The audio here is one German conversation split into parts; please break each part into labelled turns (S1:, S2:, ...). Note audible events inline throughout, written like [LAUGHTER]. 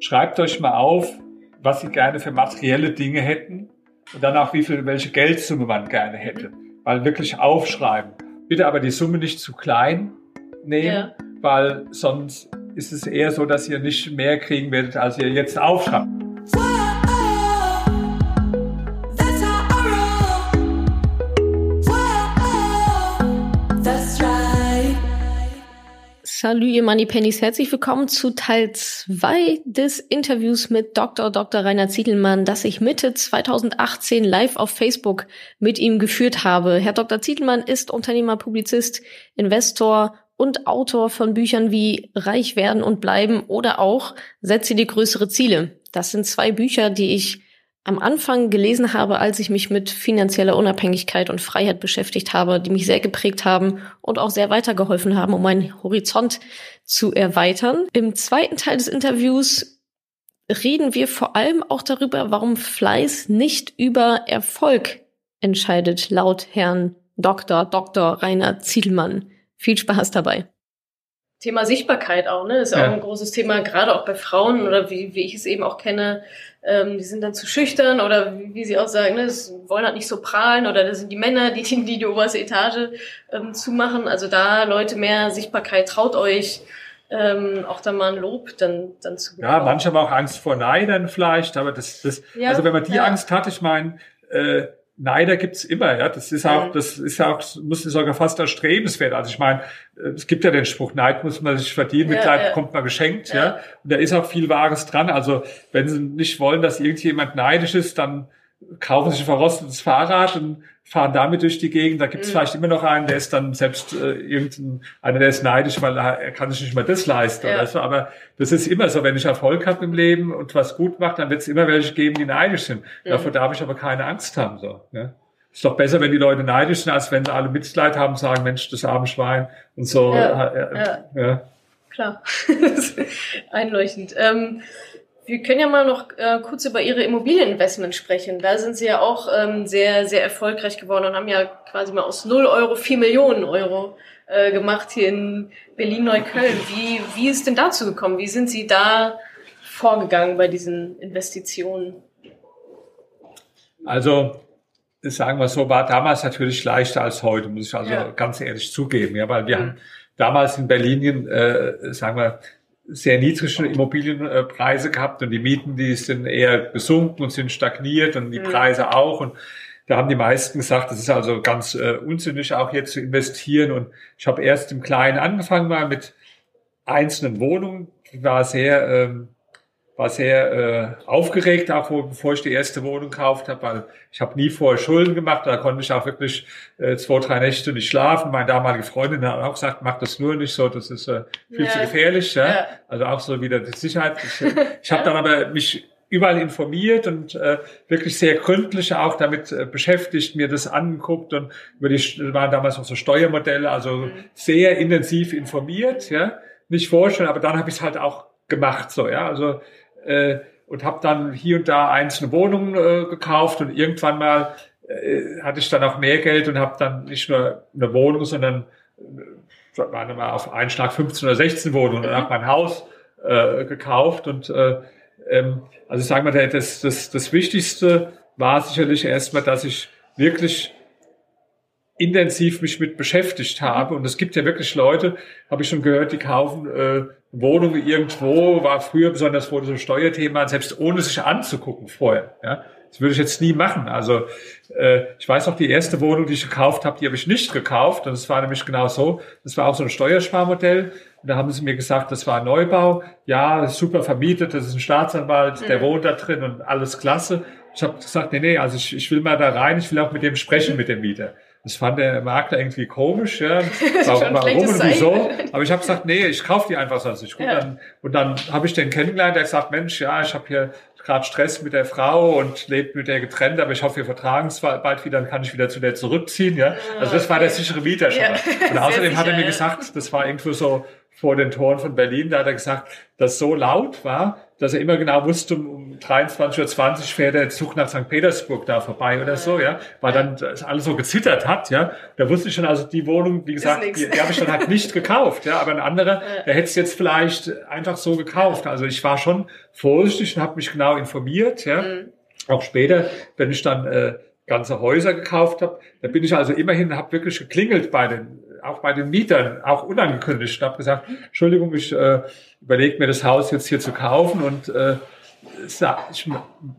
S1: schreibt euch mal auf, was ihr gerne für materielle Dinge hätten und dann auch wie viel, welche Geldsumme man gerne hätte. Weil wirklich aufschreiben. Bitte aber die Summe nicht zu klein nehmen, ja. weil sonst ist es eher so, dass ihr nicht mehr kriegen werdet, als ihr jetzt aufschreibt.
S2: Salut, ihr Moneypennies. Herzlich willkommen zu Teil 2 des Interviews mit Dr. Dr. Rainer Zietelmann, das ich Mitte 2018 live auf Facebook mit ihm geführt habe. Herr Dr. Zietelmann ist Unternehmer, Publizist, Investor und Autor von Büchern wie Reich werden und bleiben oder auch Setze dir größere Ziele. Das sind zwei Bücher, die ich am Anfang gelesen habe, als ich mich mit finanzieller Unabhängigkeit und Freiheit beschäftigt habe, die mich sehr geprägt haben und auch sehr weitergeholfen haben, um meinen Horizont zu erweitern. Im zweiten Teil des Interviews reden wir vor allem auch darüber, warum Fleiß nicht über Erfolg entscheidet, laut Herrn Dr. Dr. Rainer Zielmann. Viel Spaß dabei. Thema Sichtbarkeit auch, ne? Ist ja. auch ein großes Thema, gerade auch bei Frauen oder wie, wie ich es eben auch kenne, ähm, die sind dann zu schüchtern oder wie, wie sie auch sagen, ne, das wollen halt nicht so prahlen oder das sind die Männer, die die, die, oberste Etage ähm, zumachen. Also da Leute mehr Sichtbarkeit, traut euch, ähm, auch da mal ein Lob dann, dann zu
S1: bekommen. Ja, manche haben auch Angst vor Neidern vielleicht, aber das, das ja, also wenn man die ja. Angst hat, ich meine, äh, Neider gibt's immer, ja. Das ist auch, das ist ja auch, muss sogar fast erstrebenswert. Also ich meine, es gibt ja den Spruch, Neid muss man sich verdienen, Mitleid ja, bekommt man geschenkt, ja. ja. Und da ist auch viel Wahres dran. Also wenn Sie nicht wollen, dass irgendjemand neidisch ist, dann kaufen sich ein verrostetes Fahrrad und fahren damit durch die Gegend. Da gibt es mhm. vielleicht immer noch einen, der ist dann selbst äh, irgendein, einer, der ist neidisch, weil er, kann sich nicht mal das leisten ja. oder so. Aber das ist immer so, wenn ich Erfolg habe im Leben und was gut mache, dann wird es immer welche geben, die neidisch sind. Mhm. Davor darf ich aber keine Angst haben. So, ne? Ist doch besser, wenn die Leute neidisch sind, als wenn sie alle Mitleid haben und sagen, Mensch, das arme Schwein und so. Ja,
S2: äh, ja. ja. Klar, [LAUGHS] einleuchtend. Ähm, wir können ja mal noch äh, kurz über Ihre Immobilieninvestment sprechen. Da sind Sie ja auch ähm, sehr, sehr erfolgreich geworden und haben ja quasi mal aus 0 Euro 4 Millionen Euro äh, gemacht hier in Berlin-Neukölln. Wie, wie ist denn dazu gekommen? Wie sind Sie da vorgegangen bei diesen Investitionen?
S1: Also, sagen wir so, war damals natürlich leichter als heute, muss ich also ja. ganz ehrlich zugeben. Ja, weil wir mhm. haben damals in Berlin, äh, sagen wir, sehr niedrige Immobilienpreise gehabt und die Mieten, die sind eher gesunken und sind stagniert und die mhm. Preise auch. Und da haben die meisten gesagt, das ist also ganz äh, unsinnig auch jetzt zu investieren. Und ich habe erst im Kleinen angefangen mal mit einzelnen Wohnungen, war sehr ähm, war sehr äh, aufgeregt, auch wo, bevor ich die erste Wohnung gekauft habe, weil ich habe nie vorher Schulden gemacht. Da konnte ich auch wirklich äh, zwei, drei Nächte nicht schlafen. Meine damalige Freundin hat auch gesagt, mach das nur nicht so, das ist äh, viel ja. zu gefährlich. Ja? ja? Also auch so wieder die Sicherheit. Ich, ich habe dann aber mich überall informiert und äh, wirklich sehr gründlich auch damit äh, beschäftigt, mir das angeguckt und über die waren damals auch so Steuermodelle, also mhm. sehr intensiv informiert, ja, nicht vorstellen, aber dann habe ich es halt auch gemacht, so ja, also äh, und habe dann hier und da einzelne Wohnungen äh, gekauft und irgendwann mal äh, hatte ich dann auch mehr Geld und habe dann nicht nur eine Wohnung, sondern äh, waren mal auf einen Schlag 15 oder 16 Wohnungen und mhm. habe mein Haus äh, gekauft und äh, ähm, also sagen wir, das, das, das Wichtigste war sicherlich erstmal, dass ich wirklich intensiv mich mit beschäftigt habe. Und es gibt ja wirklich Leute, habe ich schon gehört, die kaufen äh, Wohnungen irgendwo, war früher besonders vor diesem Steuerthema, selbst ohne sich anzugucken vorher. Ja? Das würde ich jetzt nie machen. Also äh, ich weiß noch, die erste Wohnung, die ich gekauft habe, die habe ich nicht gekauft. Und es war nämlich genau so. Das war auch so ein Steuersparmodell. Und da haben sie mir gesagt, das war ein Neubau. Ja, super vermietet, das ist ein Staatsanwalt, der mhm. wohnt da drin und alles klasse. Ich habe gesagt, nee, nee, also ich, ich will mal da rein, ich will auch mit dem sprechen, mit dem Mieter. Das fand der Makler irgendwie komisch, ja. [LAUGHS] Warum, warum und wieso? Aber ich habe gesagt, nee, ich kaufe die einfach so. Ich, ja. dann, und dann habe ich den kennengelernt, der gesagt, Mensch, ja, ich habe hier gerade Stress mit der Frau und lebt mit der getrennt, aber ich hoffe, wir vertragen es bald wieder, dann kann ich wieder zu der zurückziehen, ja. Also das war der sichere Mieter schon. Ja. [LAUGHS] Und außerdem sicher, hat er mir gesagt, das war irgendwo so vor den Toren von Berlin, da hat er gesagt, dass so laut war, dass er immer genau wusste, um 23.20 Uhr fährt der Zug nach St. Petersburg da vorbei oder so, ja, weil dann das alles so gezittert hat, ja. Da wusste ich schon, also die Wohnung, wie gesagt, die, die habe ich dann halt nicht gekauft, ja, aber ein anderer, der hätte es jetzt vielleicht einfach so gekauft. Also ich war schon vorsichtig und habe mich genau informiert, ja. Mhm. Auch später, wenn ich dann äh, ganze Häuser gekauft habe, da bin ich also immerhin, habe wirklich geklingelt bei den auch bei den Mietern, auch unangekündigt, und habe gesagt, Entschuldigung, ich äh, überlege mir das Haus jetzt hier zu kaufen und äh, ich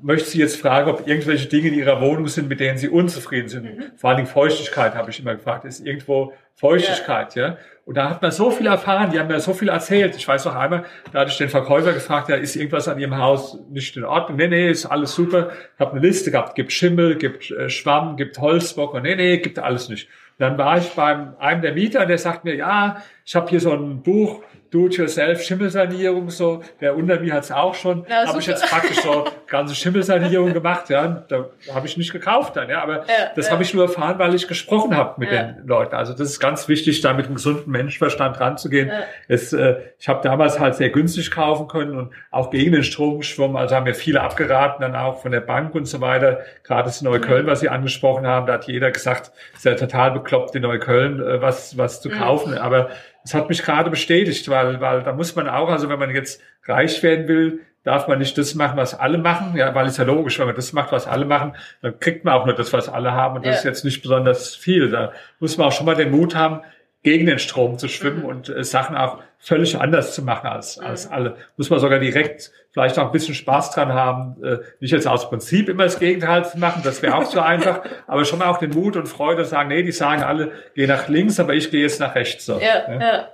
S1: möchte Sie jetzt fragen, ob irgendwelche Dinge in Ihrer Wohnung sind, mit denen Sie unzufrieden sind. Mhm. Vor allen Dingen Feuchtigkeit habe ich immer gefragt. Ist irgendwo Feuchtigkeit, ja. ja? Und da hat man so viel erfahren, die haben mir so viel erzählt. Ich weiß noch einmal, da hatte ich den Verkäufer gefragt, ja, ist irgendwas an Ihrem Haus nicht in Ordnung? Nee, nee, ist alles super. Ich habe eine Liste gehabt, gibt Schimmel, gibt äh, Schwamm, gibt Holzbock und nee, nee, gibt alles nicht. Dann war ich beim einem der Mieter, der sagt mir, ja, ich habe hier so ein Buch, Do-it-yourself Schimmelsanierung, so. Der unter mir hat's auch schon. Ja, habe ich jetzt praktisch so ganze Schimmelsanierung gemacht, ja. Da habe ich nicht gekauft dann, ja. Aber ja, das ja. habe ich nur erfahren, weil ich gesprochen habe mit ja. den Leuten. Also das ist ganz wichtig, da mit einem gesunden Menschenverstand ranzugehen. Es, äh, ich habe damals halt sehr günstig kaufen können und auch gegen den Strom geschwommen. Also haben mir viele abgeraten, dann auch von der Bank und so weiter. Gerade das Neukölln, mhm. was Sie angesprochen haben, da hat jeder gesagt, ist ja total bekloppt, in Neukölln äh, was, was zu mhm. kaufen. Aber das hat mich gerade bestätigt, weil, weil da muss man auch, also wenn man jetzt reich werden will, darf man nicht das machen, was alle machen, ja, weil es ja logisch, wenn man das macht, was alle machen, dann kriegt man auch nur das, was alle haben und das ja. ist jetzt nicht besonders viel. Da muss man auch schon mal den Mut haben, gegen den Strom zu schwimmen mhm. und äh, Sachen auch völlig anders zu machen als, mhm. als alle. Muss man sogar direkt vielleicht auch ein bisschen Spaß dran haben, äh, nicht jetzt aus Prinzip immer das Gegenteil zu machen, das wäre auch so einfach, [LAUGHS] aber schon mal auch den Mut und Freude sagen, nee, die sagen alle, geh nach links, aber ich gehe jetzt nach rechts. So.
S2: Ja, ja. ja.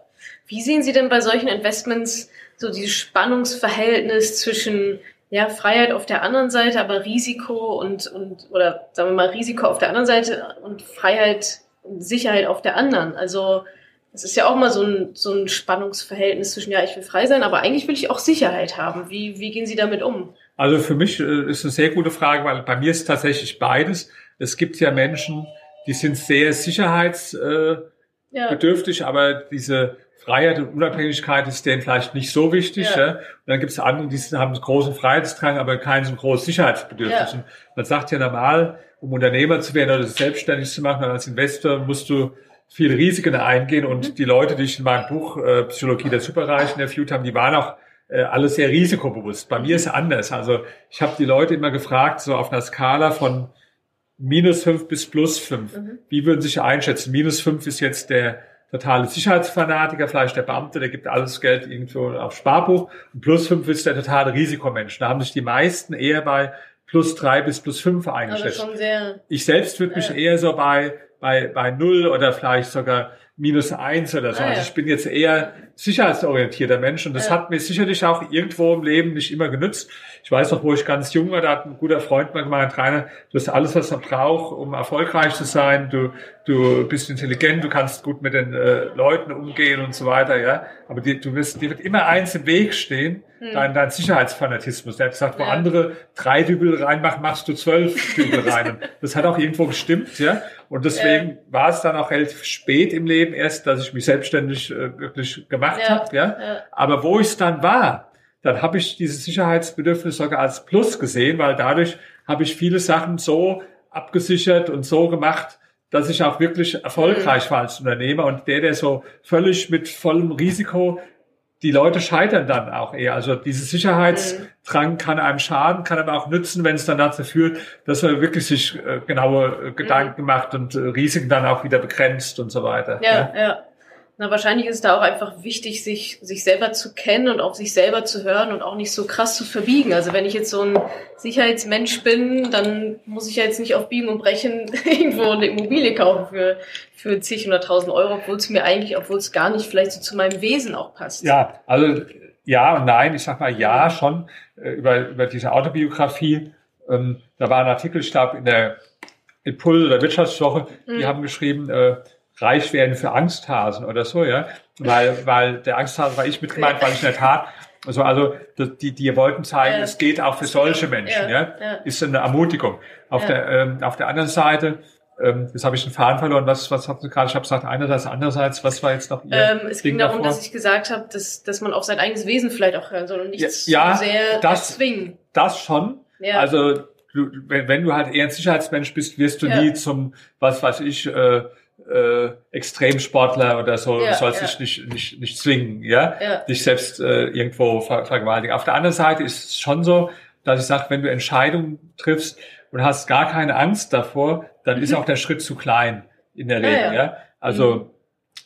S2: Wie sehen Sie denn bei solchen Investments so dieses Spannungsverhältnis zwischen ja, Freiheit auf der anderen Seite, aber Risiko und, und, oder sagen wir mal Risiko auf der anderen Seite und Freiheit Sicherheit auf der anderen. Also es ist ja auch mal so ein, so ein Spannungsverhältnis zwischen, ja, ich will frei sein, aber eigentlich will ich auch Sicherheit haben. Wie, wie gehen Sie damit um?
S1: Also für mich äh, ist eine sehr gute Frage, weil bei mir ist tatsächlich beides. Es gibt ja Menschen, die sind sehr sicherheitsbedürftig, ja. aber diese Freiheit und Unabhängigkeit ist denen vielleicht nicht so wichtig. Ja. ja? Und dann gibt es andere, die haben einen großen Freiheitsdrang, aber keinen so großen Sicherheitsbedürfnis. Ja. Man sagt ja normal, um Unternehmer zu werden oder selbstständig zu machen, als Investor musst du viele Risiken eingehen und mhm. die Leute, die ich in meinem Buch äh, Psychologie der Superreichen interviewt haben, die waren auch äh, alle sehr risikobewusst. Bei mir ist es anders. Also ich habe die Leute immer gefragt, so auf einer Skala von minus fünf bis plus fünf. Mhm. Wie würden Sie sich einschätzen? Minus fünf ist jetzt der totale Sicherheitsfanatiker, vielleicht der Beamte, der gibt alles Geld irgendwo auf Sparbuch. Und plus fünf ist der totale Risikomensch. Da haben sich die meisten eher bei plus drei bis plus fünf eingeschätzt. ich selbst würde mich äh, eher so bei, bei, bei null oder vielleicht sogar minus eins oder so. Ah, also ich bin jetzt eher sicherheitsorientierter Mensch und das ja. hat mir sicherlich auch irgendwo im Leben nicht immer genützt. Ich weiß noch, wo ich ganz jung war, da hat ein guter Freund mal gemeint, Rainer, du hast alles, was man braucht, um erfolgreich zu sein. Du, du bist intelligent, du kannst gut mit den äh, Leuten umgehen und so weiter, ja. Aber dir, du wirst, dir wird immer eins im Weg stehen, hm. dein, dein Sicherheitsfanatismus. Der hat gesagt, wo ja. andere drei Dübel reinmachen, machst du zwölf Dübel [LAUGHS] rein. Das hat auch irgendwo gestimmt, ja. Und deswegen ja. war es dann auch relativ spät im Leben erst, dass ich mich selbstständig äh, wirklich gemacht ja. habe, ja? ja. Aber wo ich es dann war, dann habe ich dieses Sicherheitsbedürfnis sogar als Plus gesehen, weil dadurch habe ich viele Sachen so abgesichert und so gemacht, dass ich auch wirklich erfolgreich mhm. war als Unternehmer und der, der so völlig mit vollem Risiko die Leute scheitern dann auch eher. Also diese Sicherheitsdrang kann einem schaden, kann aber auch nützen, wenn es dann dazu führt, dass man wirklich sich äh, genaue äh, Gedanken mhm. macht und äh, Risiken dann auch wieder begrenzt und so weiter.
S2: Ja, ja. ja. Na, wahrscheinlich ist es da auch einfach wichtig, sich, sich selber zu kennen und auf sich selber zu hören und auch nicht so krass zu verbiegen. Also wenn ich jetzt so ein Sicherheitsmensch bin, dann muss ich ja jetzt nicht auf Biegen und Brechen [LAUGHS] irgendwo eine Immobilie kaufen für, für zig hunderttausend Euro, obwohl es mir eigentlich, obwohl es gar nicht vielleicht so zu meinem Wesen auch passt.
S1: Ja, also ja und nein. Ich sag mal ja schon äh, über, über diese Autobiografie. Ähm, da war ein Artikel, ich glaube, in der Impuls oder Wirtschaftswoche, die mhm. haben geschrieben, äh, reich werden für Angsthasen oder so, ja. Weil, weil der Angsthase war ich mit gemeint, weil ich in der Tat, also, also die, die wollten zeigen, ja. es geht auch für solche Menschen, ja. ja. Ist eine Ermutigung. Auf, der, ähm, auf der anderen Seite ähm, jetzt habe ich den Faden verloren. Was, was habt ihr gerade? Ich habe gesagt, einerseits, andererseits, was war jetzt noch
S2: Ihr ähm, Es Ding ging darum, davor? dass ich gesagt habe, dass, dass man auf sein eigenes Wesen vielleicht auch hören soll und nicht
S1: ja,
S2: sehr
S1: das, erzwingen. Das schon. Ja. Also du, wenn, wenn du halt eher ein Sicherheitsmensch bist, wirst du ja. nie zum, was weiß ich, äh, äh, Extremsportler oder so, ja, sollst ja. dich nicht, nicht, nicht zwingen, ja, ja. dich selbst äh, irgendwo ver vergewaltigen. Auf der anderen Seite ist es schon so, dass ich sage, wenn du Entscheidungen triffst und hast gar keine Angst davor, dann mhm. ist auch der Schritt zu klein in der Regel, ja. Also mhm.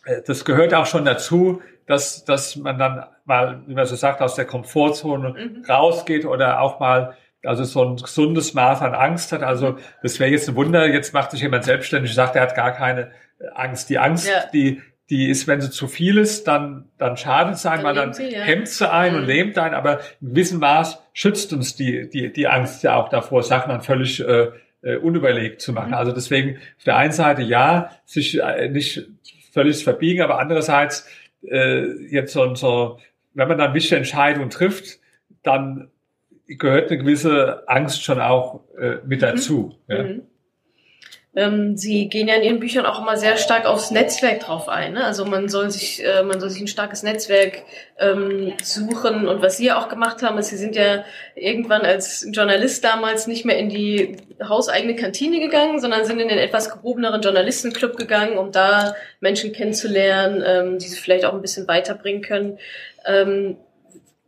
S1: Äh, das gehört auch schon dazu, dass, dass man dann mal, wie man so sagt, aus der Komfortzone mhm. rausgeht oder auch mal also so ein gesundes Maß an Angst hat. Also das wäre jetzt ein Wunder, jetzt macht sich jemand selbstständig, sagt, er hat gar keine Angst. Die Angst, ja. die, die ist, wenn sie zu viel ist, dann, dann schadet es einem, weil dann sie, ja. hemmt sie ein mhm. und lähmt ein, aber in gewissem Maß schützt uns die, die, die Angst ja auch davor, Sachen dann völlig äh, äh, unüberlegt zu machen. Mhm. Also deswegen auf der einen Seite ja, sich äh, nicht völlig verbiegen, aber andererseits äh, jetzt so, so, wenn man dann wichtige Entscheidungen trifft, dann gehört eine gewisse Angst schon auch äh, mit mhm. dazu. Mhm. Ja.
S2: Ähm, Sie gehen ja in Ihren Büchern auch immer sehr stark aufs Netzwerk drauf ein. Ne? Also man soll sich, äh, man soll sich ein starkes Netzwerk ähm, suchen. Und was Sie ja auch gemacht haben, ist, Sie sind ja irgendwann als Journalist damals nicht mehr in die hauseigene Kantine gegangen, sondern sind in den etwas gehobeneren Journalistenclub gegangen, um da Menschen kennenzulernen, ähm, die Sie vielleicht auch ein bisschen weiterbringen können.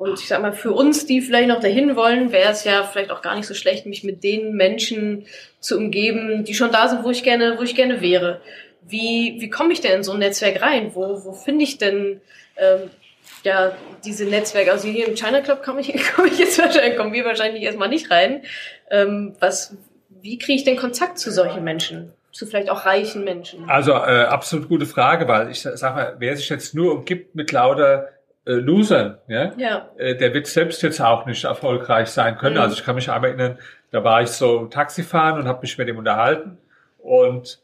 S2: Und ich sag mal, für uns, die vielleicht noch dahin wollen, wäre es ja vielleicht auch gar nicht so schlecht, mich mit den Menschen zu umgeben, die schon da sind, wo ich gerne, wo ich gerne wäre. Wie, wie komme ich denn in so ein Netzwerk rein? Wo, wo finde ich denn ähm, ja diese Netzwerke? Also hier im China Club komme ich, [LAUGHS] komme ich jetzt wahrscheinlich, kommen wir wahrscheinlich erstmal nicht rein. Ähm, was, wie kriege ich denn Kontakt zu solchen Menschen? Zu vielleicht auch reichen Menschen?
S1: Also äh, absolut gute Frage, weil ich sag mal, wer sich jetzt nur umgibt mit lauter äh, Losern, ja, ja. Äh, der wird selbst jetzt auch nicht erfolgreich sein können. Mhm. Also ich kann mich einmal erinnern, da war ich so Taxifahren und habe mich mit ihm unterhalten und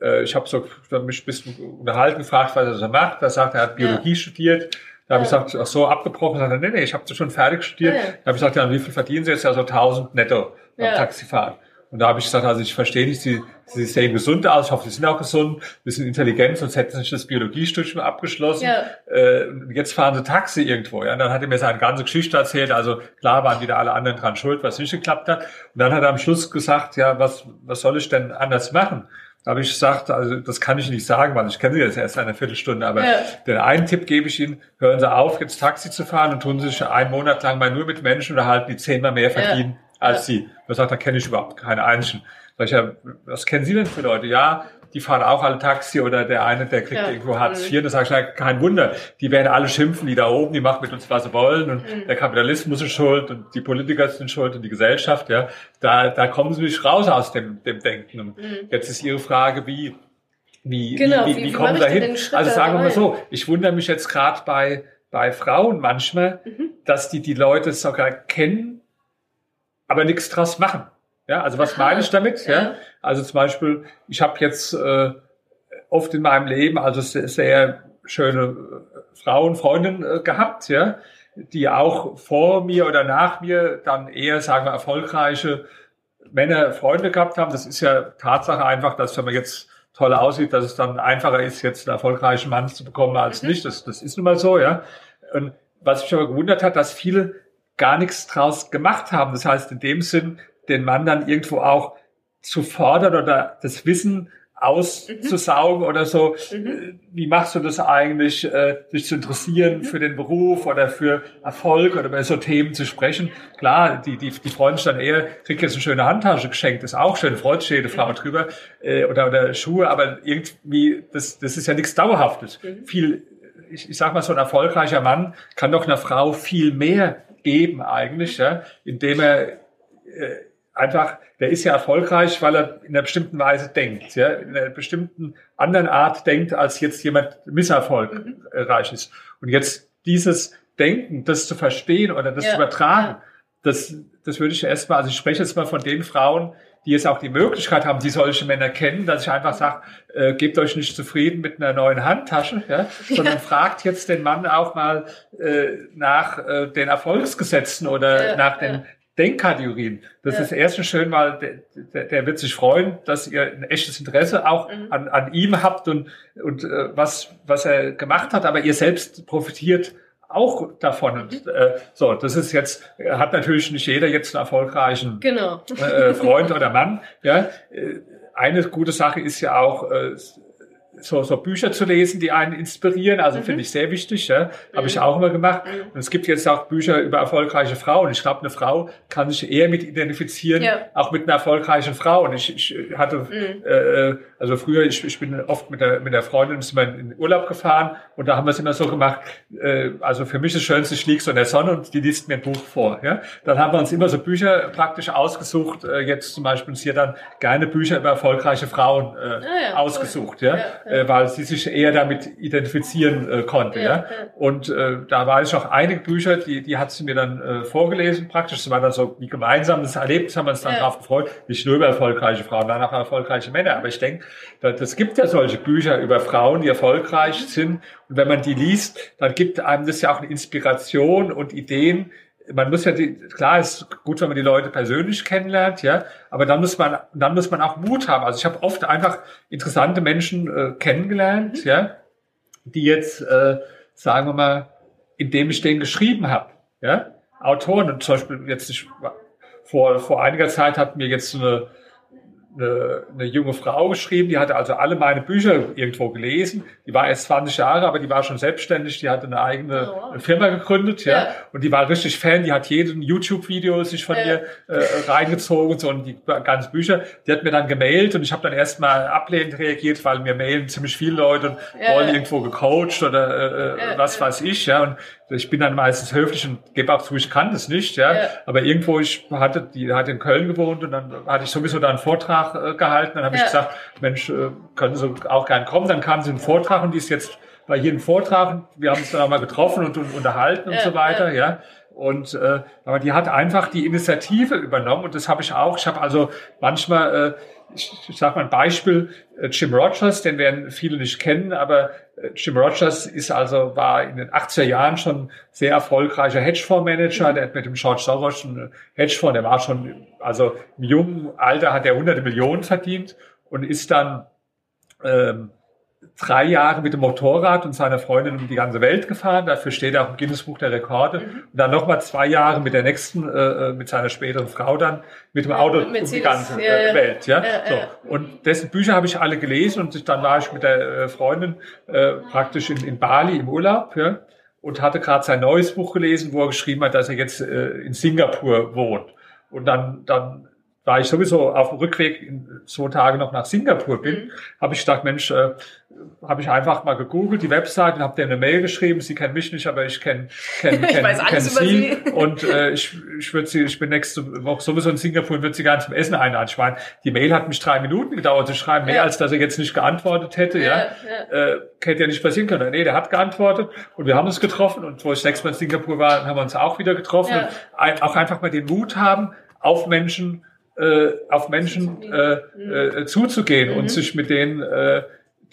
S1: äh, ich habe so mich ein bisschen unterhalten, gefragt, was er so macht. Da sagt er, er hat Biologie ja. studiert. Da habe ich gesagt, ach so, abgebrochen. Sagt er, nee, nee, ich habe schon fertig studiert. Ja. Da habe ich gesagt, ja, wie viel verdienen Sie jetzt? Ja, so 1000 netto beim Taxifahren. Und da habe ich gesagt, also ich verstehe nicht, Sie, Sie sehen gesund aus, ich hoffe, Sie sind auch gesund, sind intelligent, sonst hätten Sie nicht das Biologiestudium abgeschlossen. Ja. Äh, jetzt fahren Sie Taxi irgendwo. Ja? Und dann hat er mir seine ganze Geschichte erzählt. Also klar waren wieder alle anderen dran schuld, was nicht geklappt hat. Und dann hat er am Schluss gesagt, ja, was, was soll ich denn anders machen? Da habe ich gesagt, also das kann ich nicht sagen, weil ich kenne Sie jetzt erst eine Viertelstunde, aber ja. den einen Tipp gebe ich Ihnen, hören Sie auf, jetzt Taxi zu fahren und tun Sie sich einen Monat lang mal nur mit Menschen unterhalten, die zehnmal mehr verdienen. Ja als ja. sie. Er sagt, da kenne ich überhaupt keine einzigen. Sag ich, ja, was kennen Sie denn für Leute? Ja, die fahren auch alle Taxi oder der eine, der kriegt ja. irgendwo Hartz IV. Mhm. Das sage ich, ja, kein Wunder. Die werden alle schimpfen, die da oben, die machen mit uns, was sie wollen und mhm. der Kapitalismus ist schuld und die Politiker sind schuld und die Gesellschaft, ja. Da, da kommen sie nicht raus aus dem, dem Denken. Und mhm. jetzt ist Ihre Frage, wie, wie, genau, wie, wie, wie kommen wir dahin? Also sagen wir mal so, ich wundere mich jetzt gerade bei, bei Frauen manchmal, mhm. dass die die Leute sogar kennen, aber nichts draus machen. Ja, also was Aha, meine ich damit? Ja. ja. Also zum Beispiel, ich habe jetzt äh, oft in meinem Leben also sehr, sehr schöne äh, Frauen, Freundinnen äh, gehabt, ja, die auch vor mir oder nach mir dann eher, sagen wir, erfolgreiche Männer, Freunde gehabt haben. Das ist ja Tatsache einfach, dass wenn man jetzt toll aussieht, dass es dann einfacher ist, jetzt einen erfolgreichen Mann zu bekommen als mhm. nicht. Das, das ist nun mal so, ja. Und was mich aber gewundert hat, dass viele gar nichts draus gemacht haben. Das heißt, in dem Sinn, den Mann dann irgendwo auch zu fordern oder das Wissen auszusaugen mhm. oder so. Mhm. Äh, wie machst du das eigentlich, äh, dich zu interessieren mhm. für den Beruf oder für Erfolg oder über so Themen zu sprechen? Klar, die, die, die freuen sich dann eher, kriegt jetzt eine schöne Handtasche geschenkt, ist auch schön, freut sich jede Frau mhm. drüber, äh, oder, oder Schuhe, aber irgendwie, das, das ist ja nichts Dauerhaftes. Mhm. Viel, ich, ich sag mal, so ein erfolgreicher Mann kann doch einer Frau viel mehr geben eigentlich, ja, indem er äh, einfach, der ist ja erfolgreich, weil er in einer bestimmten Weise denkt, ja, in einer bestimmten anderen Art denkt, als jetzt jemand misserfolgreich mhm. ist. Und jetzt dieses Denken, das zu verstehen oder das ja. zu übertragen, das, das würde ich erstmal, also ich spreche jetzt mal von den Frauen, die jetzt auch die Möglichkeit haben, die solche Männer kennen, dass ich einfach sage, äh, gebt euch nicht zufrieden mit einer neuen Handtasche, ja, sondern ja. fragt jetzt den Mann auch mal äh, nach äh, den Erfolgsgesetzen oder ja, nach den Denkkategorien. Das ja. ist erstens schön, weil der, der, der, wird sich freuen, dass ihr ein echtes Interesse auch mhm. an, an ihm habt und, und äh, was, was er gemacht hat, aber ihr selbst profitiert auch davon. Und, mhm. äh, so, das ist jetzt, hat natürlich nicht jeder jetzt einen erfolgreichen genau. äh, Freund oder Mann. Ja, äh, eine gute Sache ist ja auch, äh, so, so Bücher zu lesen, die einen inspirieren. Also mhm. finde ich sehr wichtig. Ja? Habe mhm. ich auch immer gemacht. Mhm. Und es gibt jetzt auch Bücher über erfolgreiche Frauen. Ich glaube, eine Frau kann sich eher mit identifizieren, ja. auch mit einer erfolgreichen Frau. Und ich, ich hatte, mhm. äh, also früher, ich, ich bin oft mit der, mit der Freundin sind wir in Urlaub gefahren und da haben wir es immer so gemacht. Äh, also für mich das Schönste, ich liege so in der Sonne und die liest mir ein Buch vor. Ja? Dann haben wir uns immer so Bücher praktisch ausgesucht. Äh, jetzt zum Beispiel uns hier dann gerne Bücher über erfolgreiche Frauen äh, ah, ja, ausgesucht. Ja? ja äh, weil sie sich eher damit identifizieren äh, konnte. Ja, ja. Und äh, da war ich auch einige Bücher, die, die hat sie mir dann äh, vorgelesen praktisch. Das war dann so wie gemeinsames Erlebnis, haben wir uns dann ja. drauf gefreut. Nicht nur über erfolgreiche Frauen, sondern auch erfolgreiche Männer. Aber ich denke, das gibt ja solche Bücher über Frauen, die erfolgreich mhm. sind. Und wenn man die liest, dann gibt einem das ja auch eine Inspiration und Ideen, man muss ja die, klar ist gut, wenn man die Leute persönlich kennenlernt, ja, aber dann muss man, dann muss man auch Mut haben. Also ich habe oft einfach interessante Menschen äh, kennengelernt, mhm. ja, die jetzt, äh, sagen wir mal, indem ich denen geschrieben habe, ja, Autoren und zum Beispiel jetzt ich, vor vor einiger Zeit hat mir jetzt eine eine, eine junge Frau geschrieben, die hatte also alle meine Bücher irgendwo gelesen. Die war erst 20 Jahre, aber die war schon selbstständig, die hatte eine eigene oh. Firma gegründet, ja. ja. Und die war richtig Fan, die hat jeden YouTube-Video sich von ja. ihr äh, reingezogen und so und die ganzen Bücher. Die hat mir dann gemailt und ich habe dann erstmal ablehnend reagiert, weil mir mailen ziemlich viele Leute und ja. wollen irgendwo gecoacht oder äh, äh was weiß ich, ja. Und ich bin dann meistens höflich und gebe auch zu, ich kann das nicht, ja. ja. Aber irgendwo, ich hatte, die hat in Köln gewohnt und dann hatte ich sowieso da einen Vortrag äh, gehalten. Dann habe ja. ich gesagt, Mensch, äh, können Sie auch gern kommen. Dann kam sie in den Vortrag und die ist jetzt bei jedem Vortrag. Wir haben uns dann auch mal getroffen und, und unterhalten ja, und so weiter, ja. Und äh, aber die hat einfach die Initiative übernommen und das habe ich auch. Ich habe also manchmal äh, ich, ich sage mal ein Beispiel, äh, Jim Rogers, den werden viele nicht kennen, aber äh, Jim Rogers ist also, war in den 80er Jahren schon sehr erfolgreicher Hedgefondsmanager, der hat mit dem George Soros einen Hedgefonds, der war schon, also im jungen Alter hat er hunderte Millionen verdient und ist dann ähm, drei Jahre mit dem Motorrad und seiner Freundin um die ganze Welt gefahren. Dafür steht er auch im Guinness Buch der Rekorde. Mhm. Und dann nochmal zwei Jahre mit der nächsten, äh, äh, mit seiner späteren Frau dann, mit dem Auto um die ganze äh, Welt. Ja? ja so. Und dessen Bücher habe ich alle gelesen und dann war ich mit der äh, Freundin äh, praktisch in, in Bali im Urlaub. Ja? Und hatte gerade sein neues Buch gelesen, wo er geschrieben hat, dass er jetzt äh, in Singapur wohnt. Und dann, dann da ich sowieso auf dem Rückweg in zwei Tage noch nach Singapur bin, mhm. habe ich gedacht, Mensch, äh, habe ich einfach mal gegoogelt, die Website und habe dir eine Mail geschrieben. Sie kennen mich nicht, aber ich kenne kenn, kenn, [LAUGHS] kenn, kenn sie. sie. Und äh, ich, ich würde sie, ich bin nächste Woche sowieso in Singapur und würde sie gerne zum Essen einladen. Ich meine, die Mail hat mich drei Minuten gedauert zu schreiben, mehr ja. als dass er jetzt nicht geantwortet hätte. Ja, ja. ja. Äh, hätte ja nicht passieren können. Nee, der hat geantwortet und wir haben uns getroffen und wo ich sechs Mal in Singapur war, haben wir uns auch wieder getroffen. Ja. Ein, auch einfach mal den Mut haben, auf Menschen äh, auf Menschen äh, äh, zuzugehen mhm. und sich mit denen, äh,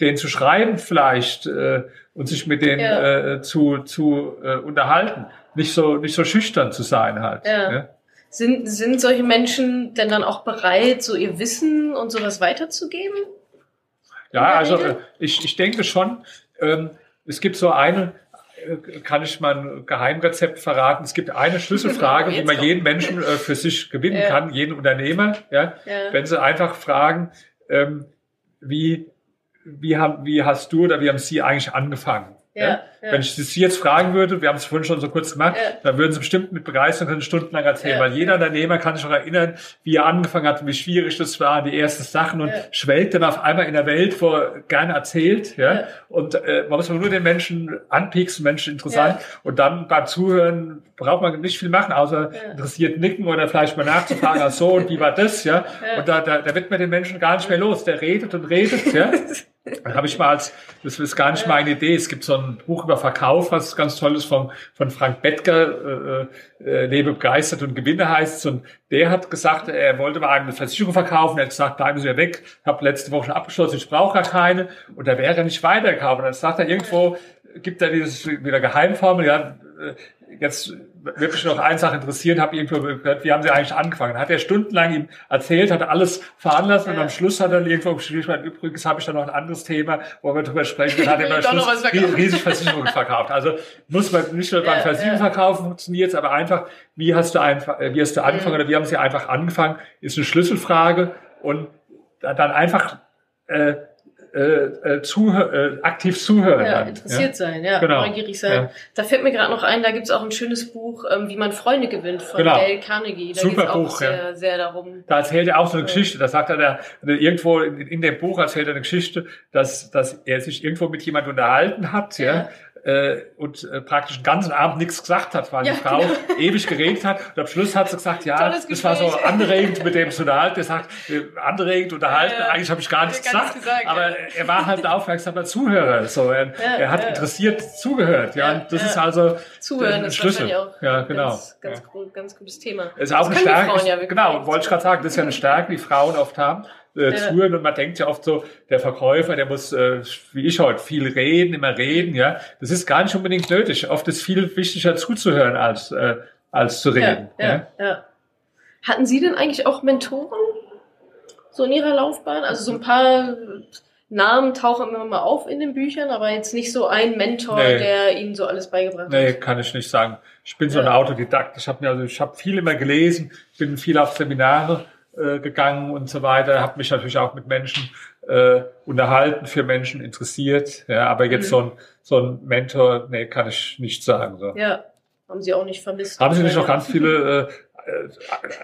S1: denen zu schreiben vielleicht äh, und sich mit denen ja. äh, zu, zu äh, unterhalten. Nicht so, nicht so schüchtern zu sein halt. Ja. ja.
S2: Sind, sind solche Menschen denn dann auch bereit, so ihr Wissen und sowas weiterzugeben?
S1: Ja, also äh, ich, ich denke schon, ähm, es gibt so eine, kann ich mal ein Geheimrezept verraten. Es gibt eine Schlüsselfrage, [LAUGHS] wie man jeden Menschen äh, für sich gewinnen ja. kann, jeden Unternehmer. Ja? ja? Wenn Sie einfach fragen, ähm, wie, wie, haben, wie hast du oder wie haben Sie eigentlich angefangen? Ja, ja. Wenn ich Sie jetzt fragen würde, wir haben es vorhin schon so kurz gemacht, ja. dann würden Sie bestimmt mit Begeisterung können stundenlang erzählen, weil jeder Unternehmer kann sich noch erinnern, wie er angefangen hat, wie schwierig das war, die ersten Sachen und schwelgt dann auf einmal in der Welt, wo er gerne erzählt. Ja? Und äh, man muss nur den Menschen anpieksen, Menschen interessant und dann beim Zuhören braucht man nicht viel machen, außer interessiert nicken oder vielleicht mal nachzufragen, ach so und wie war das, ja? Und da, da, da wird man den Menschen gar nicht mehr los. Der redet und redet, ja. [LAUGHS] Dann habe ich mal als, das ist gar nicht meine Idee, es gibt so ein Buch über Verkauf, was ganz toll ist, von, von Frank Bettger, äh, äh, Lebe begeistert und Gewinne heißt Und der hat gesagt, er wollte mal eine Versicherung verkaufen, er hat gesagt, bleiben Sie mir weg, habe letzte Woche schon abgeschlossen, ich brauche gar keine. Und da wäre er nicht weitergekauft. Und dann sagt er irgendwo, gibt er dieses wieder Geheimformel, ja, äh, jetzt wird mich noch eine Sache interessieren, habe irgendwo gehört, wie haben Sie eigentlich angefangen? Hat er stundenlang ihm erzählt, hat alles veranlasst ja. und am Schluss hat er irgendwo geschrieben, übrigens habe ich da noch ein anderes Thema, wo wir drüber sprechen, dann hat er am Schluss riesig Versicherungen verkauft. Also muss man nicht nur beim Versicherungsverkaufen funktioniert aber einfach, wie hast du einfach, äh, wie hast du angefangen mhm. oder wie haben Sie einfach angefangen, ist eine Schlüsselfrage und dann einfach äh, äh, äh, zuhör, äh, aktiv zuhören.
S2: Ja, interessiert ja? sein, ja, genau. neugierig sein. Ja. Da fällt mir gerade noch ein, da gibt's auch ein schönes Buch, ähm, wie man Freunde gewinnt von genau. Dale Carnegie. Da
S1: Super Buch,
S2: sehr,
S1: ja.
S2: sehr darum.
S1: Da erzählt er auch so eine Geschichte, da sagt er, der, irgendwo in, in dem Buch erzählt er eine Geschichte, dass, dass er sich irgendwo mit jemand unterhalten hat, ja äh, und äh, praktisch den ganzen Abend nichts gesagt hat, weil ja, die Frau genau. [LAUGHS] ewig geredet hat. Und am Schluss hat sie gesagt, ja, das war so anregend mit dem zu unterhalten. Er sagt, äh, anregend unterhalten, ja, eigentlich habe ich gar nichts gesagt, gesagt, aber er war halt ein aufmerksamer Zuhörer. So, er, er hat interessiert zugehört. Ja, und das ist also
S2: Zuhören
S1: ein Schlüssel.
S2: Auch
S1: ja, genau.
S2: Ganz, ganz, ganz gutes Thema.
S1: Ist auch das eine Stärke. genau, wollte ich gerade sagen, das ist ja eine Stärke, die Frauen oft haben äh, zuhören und man denkt ja oft so, der Verkäufer, der muss, äh, wie ich heute, viel reden, immer reden, ja. Das ist gar nicht unbedingt nötig. Oft ist viel wichtiger zuzuhören als, äh, als zu reden.
S2: Ja, ja, ja. ja. Hatten Sie denn eigentlich auch Mentoren so in Ihrer Laufbahn? Also so ein paar Namen tauchen immer mal auf in den Büchern, aber jetzt nicht so ein Mentor, nee. der Ihnen so alles beigebracht
S1: nee, hat. Nee, kann ich nicht sagen. Ich bin so ein Autodidakt. Ich habe mir also ich habe viel immer gelesen, bin viel auf Seminare äh, gegangen und so weiter, habe mich natürlich auch mit Menschen äh, unterhalten, für Menschen interessiert. Ja, aber jetzt mhm. so ein so ein Mentor, nee, kann ich nicht sagen. So.
S2: Ja, haben Sie auch nicht vermisst.
S1: Haben Sie nicht noch ganz [LAUGHS] viele äh, äh,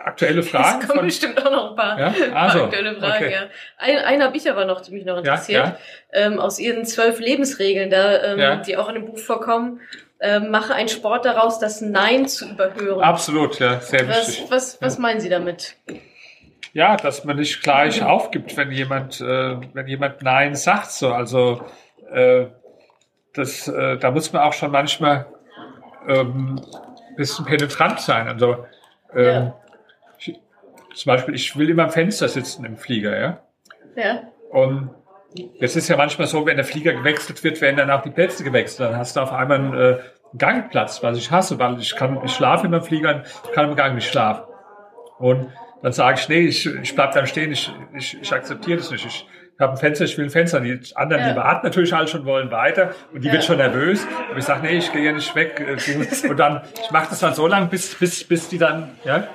S1: aktuelle Fragen?
S2: Es kommen von, bestimmt auch noch ein paar,
S1: ja? [LAUGHS] also,
S2: paar aktuelle Fragen. Okay. Ja. Ein, eine habe ich aber noch, die mich noch interessiert. Ja. Ähm, aus Ihren zwölf Lebensregeln, da, ähm, die auch in dem Buch vorkommen. Ähm, mache einen Sport daraus, das Nein zu überhören.
S1: Absolut, ja, sehr wichtig.
S2: Was, was, was meinen Sie damit?
S1: Ja, dass man nicht gleich aufgibt, wenn jemand, äh, wenn jemand Nein sagt. So, also äh, das, äh, da muss man auch schon manchmal ähm, bisschen penetrant sein. Also ähm, ja. ich, zum Beispiel, ich will immer am Fenster sitzen im Flieger, ja.
S2: Ja.
S1: Und es ist ja manchmal so, wenn der Flieger gewechselt wird, werden dann auch die Plätze gewechselt. Dann hast du auf einmal einen äh, Gangplatz, was ich hasse, weil ich kann, ich schlafe immer im Flieger, ich kann im Gang nicht schlafen. Und dann sage ich, nee, ich, ich bleib dann stehen, ich, ich, ich akzeptiere das nicht. Ich, ich habe ein Fenster, ich will ein Fenster. Die anderen, ja. die warten natürlich alle schon, wollen weiter und die ja. wird schon nervös. Aber ich sage, nee, ich gehe ja nicht weg. Äh, und dann, ich mache das dann so lange, bis, bis, bis die dann, ja.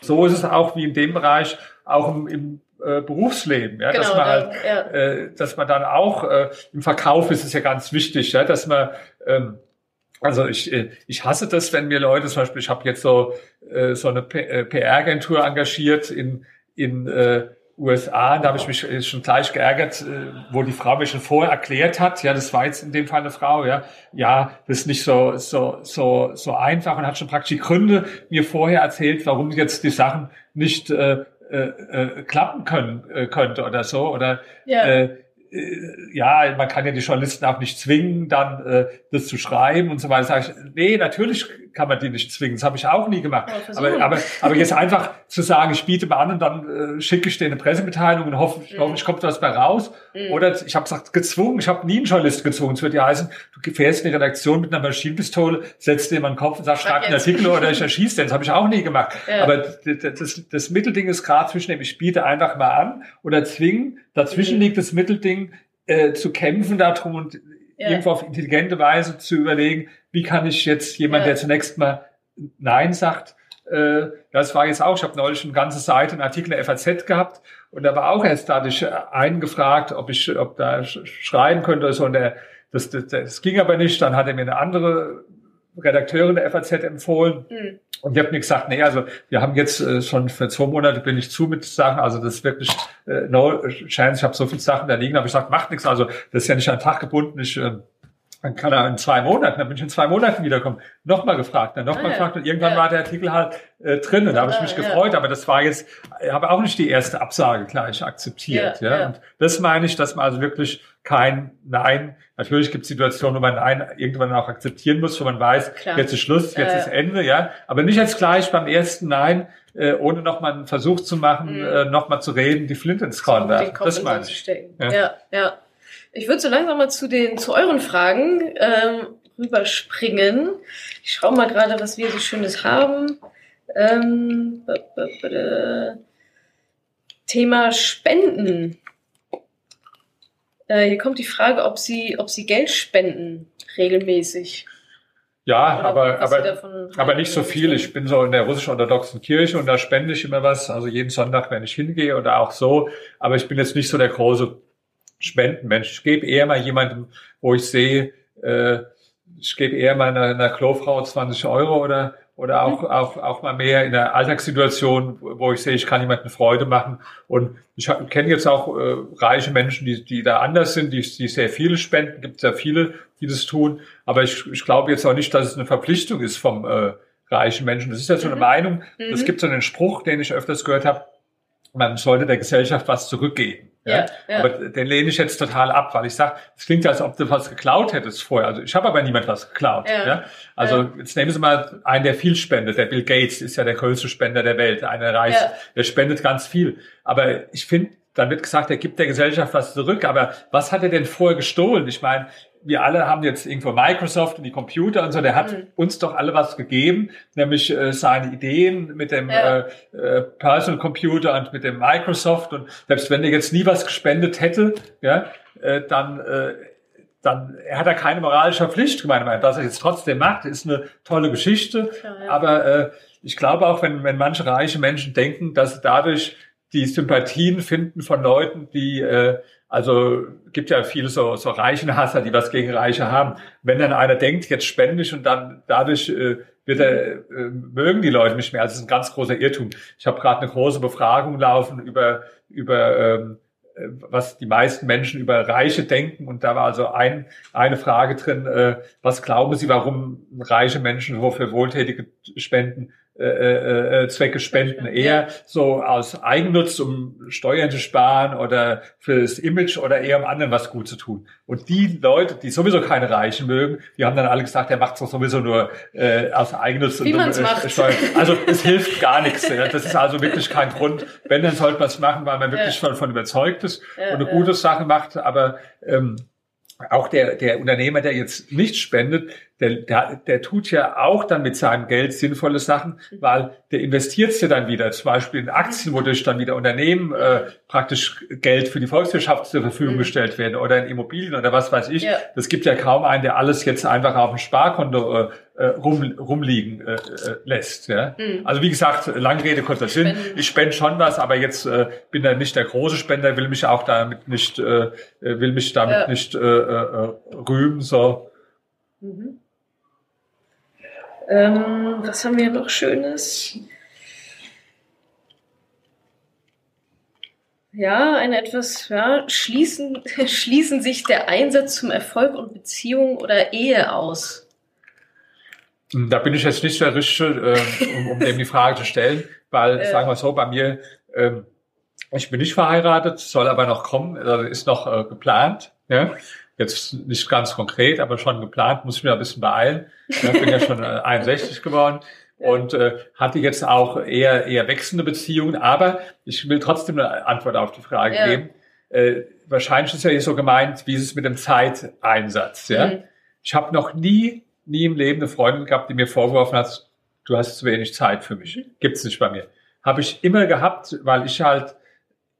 S1: So ist es auch wie in dem Bereich, auch im, im äh, Berufsleben, ja, genau, dass man halt, ja. äh, dass man dann auch äh, im Verkauf ist es ja ganz wichtig, ja, dass man ähm, also ich, äh, ich hasse das, wenn mir Leute, zum Beispiel, ich habe jetzt so, äh, so eine PR-Agentur äh, engagiert in, in äh, USA, da habe ich mich schon gleich geärgert, wo die Frau mir schon vorher erklärt hat, ja, das war jetzt in dem Fall eine Frau, ja, ja, das ist nicht so, so, so, so einfach und hat schon praktisch die Gründe mir vorher erzählt, warum jetzt die Sachen nicht äh, äh, klappen können äh, könnte oder so. Oder ja. äh, ja, man kann ja die Journalisten auch nicht zwingen, dann äh, das zu schreiben und so weiter. Sag ich, nee, natürlich kann man die nicht zwingen. Das habe ich auch nie gemacht. Aber, aber, aber jetzt einfach zu sagen, ich biete mal an und dann äh, schicke ich dir eine Pressemitteilung und hoffe, mhm. hoffentlich kommt was bei raus. Mhm. Oder ich habe gesagt, gezwungen, ich habe nie einen Journalist gezwungen. Es wird ja heißen, du fährst in die Redaktion mit einer Maschinenpistole, setzt dir in meinen Kopf und sagst, schreib einen Artikel oder ich erschieße den. Das habe ich auch nie gemacht. Ja. Aber das, das, das Mittelding ist gerade zwischen dem, ich biete einfach mal an oder zwingen. Dazwischen mhm. liegt das Mittelding, äh, zu kämpfen darum und ja. irgendwo auf intelligente Weise zu überlegen, wie kann ich jetzt jemand, ja. der zunächst mal Nein sagt, äh, das war jetzt auch, ich habe neulich eine ganze Seite, einen Artikel der FAZ gehabt und da war auch erst, da hatte ich einen gefragt, ob ich, ob da schreiben könnte oder so und der, das, das, das ging aber nicht, dann hat er mir eine andere Redakteurin der FAZ empfohlen. Mhm. Und die hat mir gesagt, nee, also wir haben jetzt äh, schon für zwei Monate bin ich zu mit Sachen, also das ist wirklich äh, no chance, ich habe so viele Sachen da liegen, aber ich gesagt, macht nichts, also das ist ja nicht an Tag gebunden, ich äh, dann kann er in zwei Monaten, dann bin ich in zwei Monaten wiederkommen. Nochmal gefragt, dann nochmal ah, gefragt und irgendwann ja. war der Artikel halt äh, drin und da habe ich mich ja, gefreut, aber das war jetzt, ich habe auch nicht die erste Absage gleich akzeptiert. Ja, ja. Und das meine ich, dass man also wirklich kein Nein, natürlich gibt es Situationen, wo man Nein irgendwann auch akzeptieren muss, wo man weiß, Klar. jetzt ist Schluss, jetzt äh. ist Ende, ja, aber nicht jetzt gleich beim ersten Nein, äh, ohne nochmal einen Versuch zu machen, mhm. äh, nochmal zu reden, die Flint ins Korn werfen.
S2: Das meine ich. Ja, ja. ja. Ich würde so langsam mal zu den zu euren Fragen ähm, rüberspringen. Ich schaue mal gerade, was wir so Schönes haben. Ähm, Thema Spenden. Äh, hier kommt die Frage, ob Sie, ob Sie Geld spenden regelmäßig.
S1: Ja, aber, aber, aber nicht so viel. Ich bin so in der russisch-orthodoxen Kirche und da spende ich immer was. Also jeden Sonntag, wenn ich hingehe oder auch so. Aber ich bin jetzt nicht so der große Spendenmensch. Ich gebe eher mal jemandem, wo ich sehe, äh, ich gebe eher mal einer, einer Klofrau 20 Euro oder oder auch, auch, auch mal mehr in der Alltagssituation, wo ich sehe, ich kann jemandem Freude machen. Und ich kenne jetzt auch äh, reiche Menschen, die, die da anders sind, die, die sehr viele spenden, gibt es ja viele, die das tun. Aber ich, ich glaube jetzt auch nicht, dass es eine Verpflichtung ist vom äh, reichen Menschen. Das ist ja so eine mhm. Meinung. Es mhm. gibt so einen Spruch, den ich öfters gehört habe, man sollte der Gesellschaft was zurückgeben. Ja, ja. Aber den lehne ich jetzt total ab, weil ich sage, es klingt ja, als ob du was geklaut hättest vorher. Also ich habe aber niemand was geklaut. Ja. ja? Also ja. jetzt nehmen Sie mal einen, der viel spendet. Der Bill Gates ist ja der größte Spender der Welt, einer Reich, ja. der spendet ganz viel. Aber ich finde, dann wird gesagt, er gibt der Gesellschaft was zurück. Aber was hat er denn vorher gestohlen? Ich meine, wir alle haben jetzt irgendwo Microsoft und die Computer und so, der hat mhm. uns doch alle was gegeben, nämlich äh, seine Ideen mit dem ja. äh, äh, Personal Computer und mit dem Microsoft und selbst wenn er jetzt nie was gespendet hätte, ja, äh, dann äh, dann hat er keine moralische Pflicht gemeint, dass er jetzt trotzdem macht, ist eine tolle Geschichte, ja, ja. aber äh, ich glaube auch, wenn, wenn manche reiche Menschen denken, dass sie dadurch die Sympathien finden von Leuten, die äh, also gibt ja viele so, so Reichenhasser, die was gegen Reiche haben. Wenn dann einer denkt, jetzt spende ich und dann dadurch äh, wird er, äh, mögen die Leute nicht mehr. Also das ist ein ganz großer Irrtum. Ich habe gerade eine große Befragung laufen über, über ähm, äh, was die meisten Menschen über Reiche denken. Und da war also ein, eine Frage drin, äh, was glauben Sie, warum reiche Menschen für Wohltätige spenden? Äh, äh, äh, Zwecke spenden, eher so aus Eigennutz, um Steuern zu sparen oder fürs Image oder eher um anderen was gut zu tun. Und die Leute, die sowieso keine Reichen mögen, die haben dann alle gesagt, der macht es doch sowieso nur äh, aus Eigennutz
S2: Wie und um, äh,
S1: Steuern. [LAUGHS] Also es hilft gar nichts. Ja. Das ist also wirklich kein Grund. Wenn, dann sollte man es machen, weil man wirklich ja. davon überzeugt ist ja, und eine gute Sache macht. Aber ähm, auch der, der Unternehmer, der jetzt nicht spendet, der, der, der tut ja auch dann mit seinem Geld sinnvolle Sachen, weil der investiert es ja dann wieder, zum Beispiel in Aktien, wodurch dann wieder Unternehmen äh, praktisch Geld für die Volkswirtschaft zur Verfügung mhm. gestellt werden oder in Immobilien oder was weiß ich. Ja. Das gibt ja kaum einen, der alles jetzt einfach auf dem Sparkonto äh, äh rum, rumliegen äh, äh, lässt. Ja? Mhm. Also wie gesagt, lange Rede, kurzer Sinn. Ich spende schon was, aber jetzt äh, bin da nicht der große Spender, will mich auch damit nicht, äh, will mich damit ja. nicht äh, äh, rühmen. So. Mhm.
S2: Ähm, was haben wir noch Schönes? Ja, ein etwas, ja, schließen, [LAUGHS] schließen sich der Einsatz zum Erfolg und Beziehung oder Ehe aus?
S1: Da bin ich jetzt nicht der Richtige, äh, um, um dem die Frage zu stellen, weil, äh, sagen wir so, bei mir, äh, ich bin nicht verheiratet, soll aber noch kommen, also ist noch äh, geplant. Ja? Jetzt nicht ganz konkret, aber schon geplant, muss ich mir ein bisschen beeilen. Ich bin ja schon 61 äh, geworden und äh, hatte jetzt auch eher eher wechselnde Beziehungen. Aber ich will trotzdem eine Antwort auf die Frage ja. geben. Äh, wahrscheinlich ist ja so gemeint, wie ist es mit dem Zeiteinsatz. Ja? Mhm. Ich habe noch nie nie im Leben eine Freundin gehabt, die mir vorgeworfen hat, du hast zu wenig Zeit für mich. Gibt's nicht bei mir. Habe ich immer gehabt, weil ich halt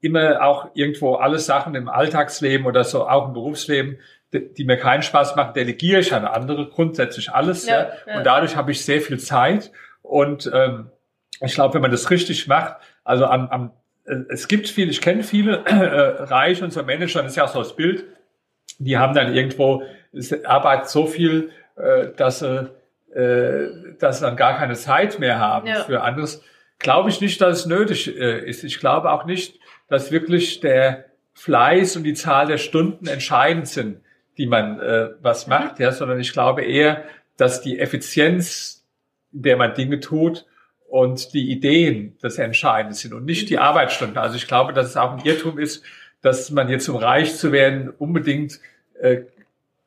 S1: immer auch irgendwo alle Sachen im Alltagsleben oder so auch im Berufsleben, die, die mir keinen Spaß machen, delegiere ich an andere grundsätzlich alles. Ja, ja. ja. Und dadurch habe ich sehr viel Zeit. Und ähm, ich glaube, wenn man das richtig macht, also am, am äh, es gibt viele, ich kenne viele äh, Reiche und so Manager, das ist ja auch so das Bild, die haben dann irgendwo, arbeitet so viel, äh, dass sie, äh, dass sie dann gar keine Zeit mehr haben ja. für anderes. Glaube ich nicht, dass es nötig äh, ist. Ich glaube auch nicht, dass wirklich der Fleiß und die Zahl der Stunden entscheidend sind, die man äh, was mhm. macht, ja, sondern ich glaube eher, dass die Effizienz, in der man Dinge tut und die Ideen das Entscheidende sind und nicht die mhm. Arbeitsstunden. Also ich glaube, dass es auch ein Irrtum ist, dass man jetzt, um reich zu werden, unbedingt äh,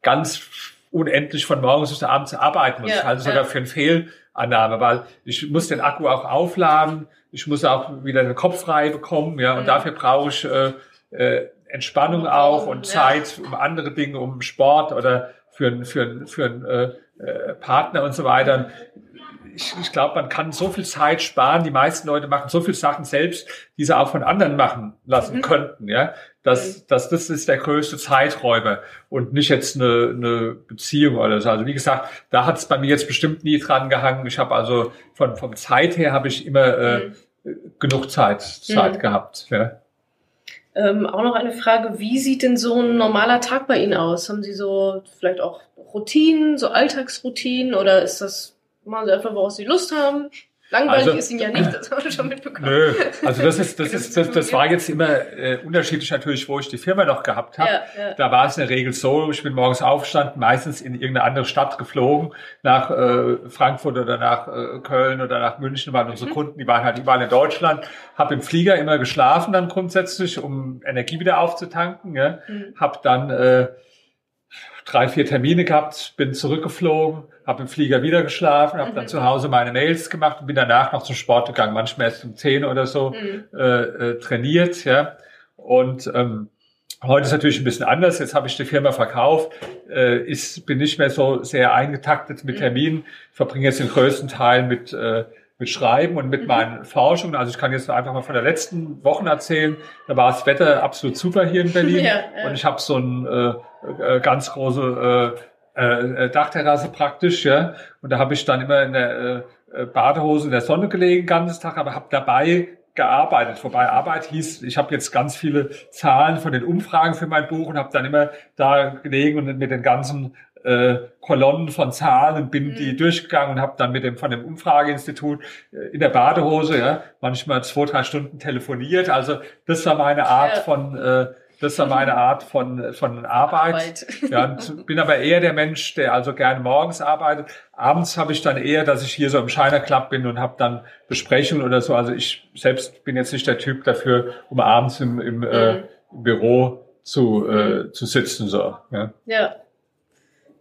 S1: ganz unendlich von morgens bis abends arbeiten muss. Ja, ich halte es ja. sogar für eine Fehlannahme, weil ich muss den Akku auch aufladen, ich muss auch wieder den Kopf frei bekommen, ja, und mhm. dafür brauche ich äh, äh, Entspannung auch und Zeit um andere Dinge, um Sport oder für für, für, für einen äh, äh, Partner und so weiter ich, ich glaube, man kann so viel Zeit sparen. Die meisten Leute machen so viel Sachen selbst, die sie auch von anderen machen lassen mhm. könnten. Ja, das, das, das ist der größte Zeiträuber und nicht jetzt eine, eine Beziehung oder so. Also wie gesagt, da hat es bei mir jetzt bestimmt nie dran gehangen. Ich habe also von vom Zeit her habe ich immer äh, mhm. genug Zeit Zeit mhm. gehabt. Ja.
S2: Ähm, auch noch eine Frage, wie sieht denn so ein normaler Tag bei Ihnen aus? Haben Sie so vielleicht auch Routinen, so Alltagsroutinen oder ist das Machen sie einfach, woraus sie Lust haben. Langweilig also, ist ihnen ja nicht, das haben wir schon mitbekommen. Nö,
S1: also das ist, das ist, das, das war jetzt immer äh, unterschiedlich natürlich, wo ich die Firma noch gehabt habe. Ja, ja. Da war es in der Regel so, ich bin morgens aufgestanden, meistens in irgendeine andere Stadt geflogen, nach äh, Frankfurt oder nach äh, Köln oder nach München waren unsere mhm. Kunden, die waren halt überall in Deutschland. Habe im Flieger immer geschlafen dann grundsätzlich, um Energie wieder aufzutanken. Ja. Mhm. Habe dann äh, drei, vier Termine gehabt, bin zurückgeflogen, habe im Flieger wieder geschlafen, habe mhm. dann zu Hause meine Mails gemacht und bin danach noch zum Sport gegangen, manchmal erst um zehn oder so mhm. äh, äh, trainiert, ja. Und ähm, heute ist natürlich ein bisschen anders. Jetzt habe ich die Firma verkauft, äh, ist, bin nicht mehr so sehr eingetaktet mit mhm. Terminen, verbringe jetzt den größten Teil mit äh, mit Schreiben und mit mhm. meinen Forschungen. Also ich kann jetzt einfach mal von der letzten Wochen erzählen. Da war das Wetter absolut super hier in Berlin [LAUGHS] ja, ja. und ich habe so ein äh, äh, ganz große äh, äh, Dachterrasse praktisch, ja. Und da habe ich dann immer in der äh, äh Badehose in der Sonne gelegen, ganzes Tag, aber habe dabei gearbeitet. Wobei Arbeit hieß, ich habe jetzt ganz viele Zahlen von den Umfragen für mein Buch und habe dann immer da gelegen und mit den ganzen äh, Kolonnen von Zahlen bin mhm. die durchgegangen und habe dann mit dem von dem Umfrageinstitut äh, in der Badehose ja manchmal zwei drei Stunden telefoniert. Also das war meine Art ja. von äh, das war meine Art von, von Arbeit. Arbeit. Ja, und bin aber eher der Mensch, der also gerne morgens arbeitet. Abends habe ich dann eher, dass ich hier so im Shiner Club bin und habe dann Besprechungen oder so. Also ich selbst bin jetzt nicht der Typ dafür, um abends im, im, äh, mhm. äh, Büro zu, äh, mhm. zu sitzen. So. Ja.
S2: ja.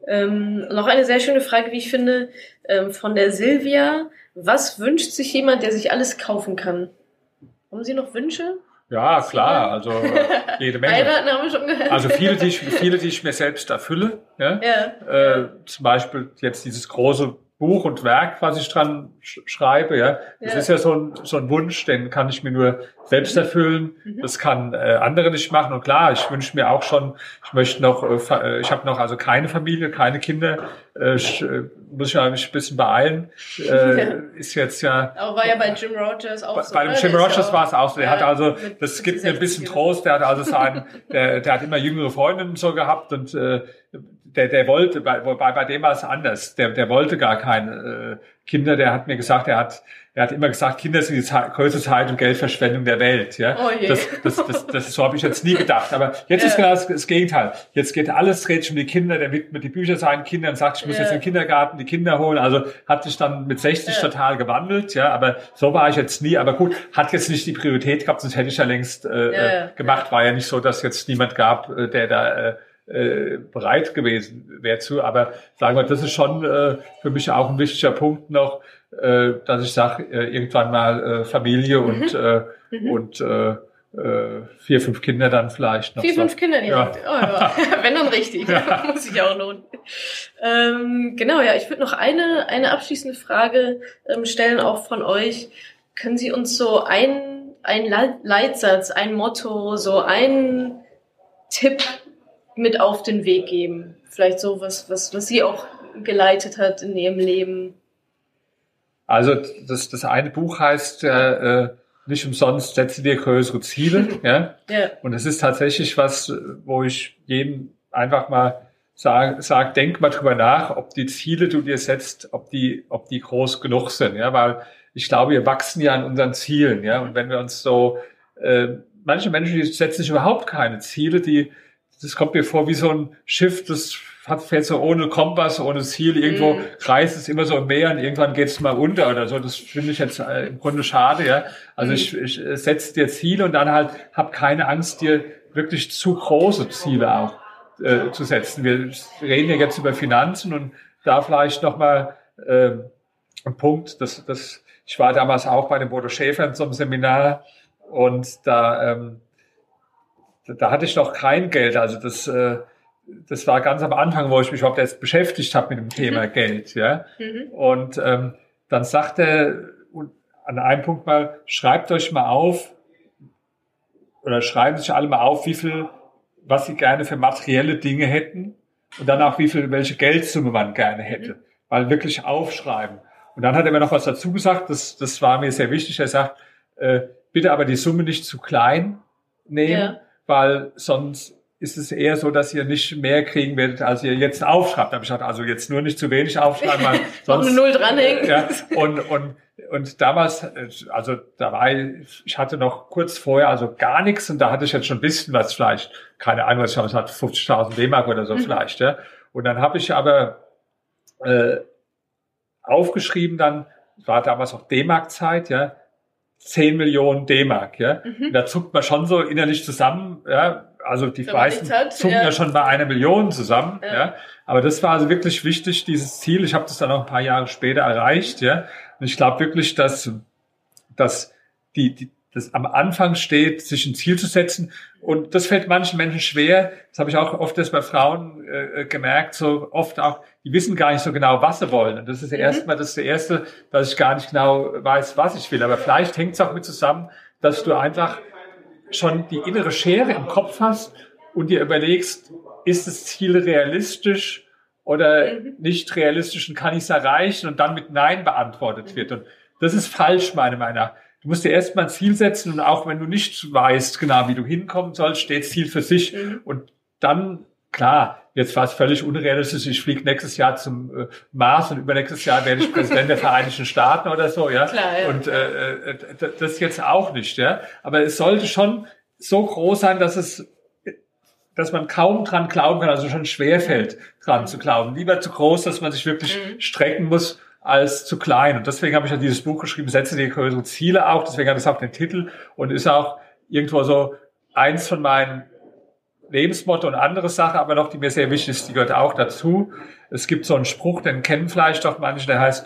S2: Ähm, noch eine sehr schöne Frage, wie ich finde, ähm, von der Silvia. Was wünscht sich jemand, der sich alles kaufen kann? Haben Sie noch Wünsche?
S1: Ja, klar, also jede Menge. Heiraten haben wir schon gehört. Also viele, die ich, viele, die ich mir selbst erfülle. Ja? ja. Äh, zum Beispiel jetzt dieses große Buch und Werk, was ich dran sch schreibe, ja, das ja. ist ja so ein, so ein Wunsch, den kann ich mir nur selbst erfüllen. Mhm. Das kann äh, andere nicht machen. Und klar, ich wünsche mir auch schon, ich möchte noch, äh, äh ich habe noch also keine Familie, keine Kinder. Äh, ich, äh, muss ich mich ein bisschen beeilen. [LAUGHS] Äh, ja. Ist jetzt ja.
S2: Aber war ja bei Jim Rogers auch
S1: bei,
S2: so.
S1: Bei dem ne? Jim Rogers war es auch so. Der ja, hat also, das gibt mir ein bisschen Trost. Der hat also sein, der, der hat immer jüngere Freundinnen so gehabt und äh, der, der wollte, bei, bei, bei dem war es anders. Der, der wollte gar keine äh, Kinder. Der hat mir gesagt, er hat, er hat immer gesagt, Kinder sind die Zeit, größte Zeit- und Geldverschwendung der Welt. Ja, oh je. Das, das, das, das, so habe ich jetzt nie gedacht. Aber jetzt ja. ist genau das, das Gegenteil. Jetzt geht alles dreht sich um die Kinder. Der widmet die Bücher seinen Kindern, sagt, ich muss ja. jetzt in den Kindergarten die Kinder holen. Also hat sich dann mit 60 ja. total gewandelt. Ja, aber so war ich jetzt nie. Aber gut, hat jetzt nicht die Priorität gehabt, sonst hätte ich ja längst äh, gemacht. War ja nicht so, dass jetzt niemand gab, äh, der da äh, äh, bereit gewesen wäre zu. Aber sagen wir, das ist schon äh, für mich auch ein wichtiger Punkt noch, äh, dass ich sage, äh, irgendwann mal äh, Familie mhm. und, äh, mhm. und äh, äh, vier, fünf Kinder dann vielleicht noch.
S2: Vier, so. fünf Kinder direkt. Ja. Oh, ja. [LAUGHS] Wenn dann richtig. Ja. [LAUGHS] Muss sich auch lohnen. Ähm, genau, ja, ich würde noch eine, eine abschließende Frage ähm, stellen, auch von euch. Können Sie uns so ein, ein Leitsatz, ein Motto, so ein Tipp mit auf den Weg geben? Vielleicht so was, was, was sie auch geleitet hat in ihrem Leben.
S1: Also das, das eine Buch heißt äh, nicht umsonst setze dir größere Ziele. [LAUGHS] ja? ja. Und es ist tatsächlich was, wo ich jedem einfach mal sage, sag, denk mal drüber nach, ob die Ziele, die du dir setzt, ob die, ob die groß genug sind. Ja, weil ich glaube, wir wachsen ja an unseren Zielen. Ja, und wenn wir uns so, äh, manche Menschen, die setzen sich überhaupt keine Ziele, die das kommt mir vor wie so ein Schiff, das hat, fährt so ohne Kompass, ohne Ziel, irgendwo mm. kreist es immer so im Meer und irgendwann geht es mal unter oder so. Das finde ich jetzt äh, im Grunde schade, ja. Also mm. ich, ich äh, setze dir Ziele und dann halt hab keine Angst, dir wirklich zu große Ziele auch äh, zu setzen. Wir reden ja jetzt über Finanzen und da vielleicht nochmal äh, ein Punkt, dass das, ich war damals auch bei dem Bodo Schäfer in so einem Seminar und da ähm, da hatte ich noch kein Geld. Also das, äh, das war ganz am Anfang, wo ich mich überhaupt erst beschäftigt habe mit dem Thema mhm. [LAUGHS] Geld, ja. Mhm. Und ähm, dann sagte er an einem Punkt mal, schreibt euch mal auf oder schreiben sich alle mal auf, wie viel, was sie gerne für materielle Dinge hätten und dann auch wie viel, welche Geldsumme man gerne hätte. Mhm. Weil wirklich aufschreiben. Und dann hat er mir noch was dazu gesagt, das, das war mir sehr wichtig. Er sagt, äh, bitte aber die Summe nicht zu klein nehmen, ja. Weil sonst ist es eher so, dass ihr nicht mehr kriegen werdet, als ihr jetzt aufschreibt. Da habe ich gesagt, also jetzt nur nicht zu wenig aufschreiben, weil [LAUGHS] sonst...
S2: eine Null dranhängen.
S1: Ja, und, und, und damals, also da war ich, ich hatte noch kurz vorher also gar nichts und da hatte ich jetzt schon ein bisschen was vielleicht, keine Ahnung, was ich hatte, 50.000 D-Mark oder so mhm. vielleicht. Ja. Und dann habe ich aber äh, aufgeschrieben dann, war damals auch D-Mark-Zeit, ja, 10 Millionen D-Mark, ja. Mhm. Da zuckt man schon so innerlich zusammen, ja. Also die meisten hat, zucken ja. ja. schon bei einer Million zusammen, ja. ja. Aber das war also wirklich wichtig, dieses Ziel. Ich habe das dann auch ein paar Jahre später erreicht, ja. Und ich glaube wirklich, dass, dass die, die, das am Anfang steht, sich ein Ziel zu setzen. Und das fällt manchen Menschen schwer. Das habe ich auch oft das bei Frauen äh, gemerkt, so oft auch, die wissen gar nicht so genau, was sie wollen. Und das ist mhm. erstmal das der erste, dass ich gar nicht genau weiß, was ich will. Aber vielleicht hängt es auch mit zusammen, dass du einfach schon die innere Schere im Kopf hast und dir überlegst, ist das Ziel realistisch oder mhm. nicht realistisch und kann ich es erreichen und dann mit Nein beantwortet wird. Und das ist falsch, meine Meinung nach. Du musst dir erstmal ein Ziel setzen und auch wenn du nicht weißt, genau wie du hinkommen sollst, steht Ziel für sich. Mhm. Und dann, klar, jetzt war es völlig unrealistisch, ich fliege nächstes Jahr zum äh, Mars und übernächstes Jahr werde ich [LAUGHS] Präsident der Vereinigten Staaten oder so, ja. Klar, ja. Und äh, äh, das jetzt auch nicht, ja. Aber es sollte schon so groß sein, dass es dass man kaum dran glauben kann, also schon schwer fällt, dran zu glauben. Lieber zu groß, dass man sich wirklich mhm. strecken muss als zu klein. Und deswegen habe ich ja dieses Buch geschrieben, Setze dir größere Ziele auch. Deswegen hat es auch den Titel und ist auch irgendwo so eins von meinen Lebensmotto und andere Sache, aber noch, die mir sehr wichtig ist, die gehört auch dazu. Es gibt so einen Spruch, den kennen vielleicht doch manche, der heißt,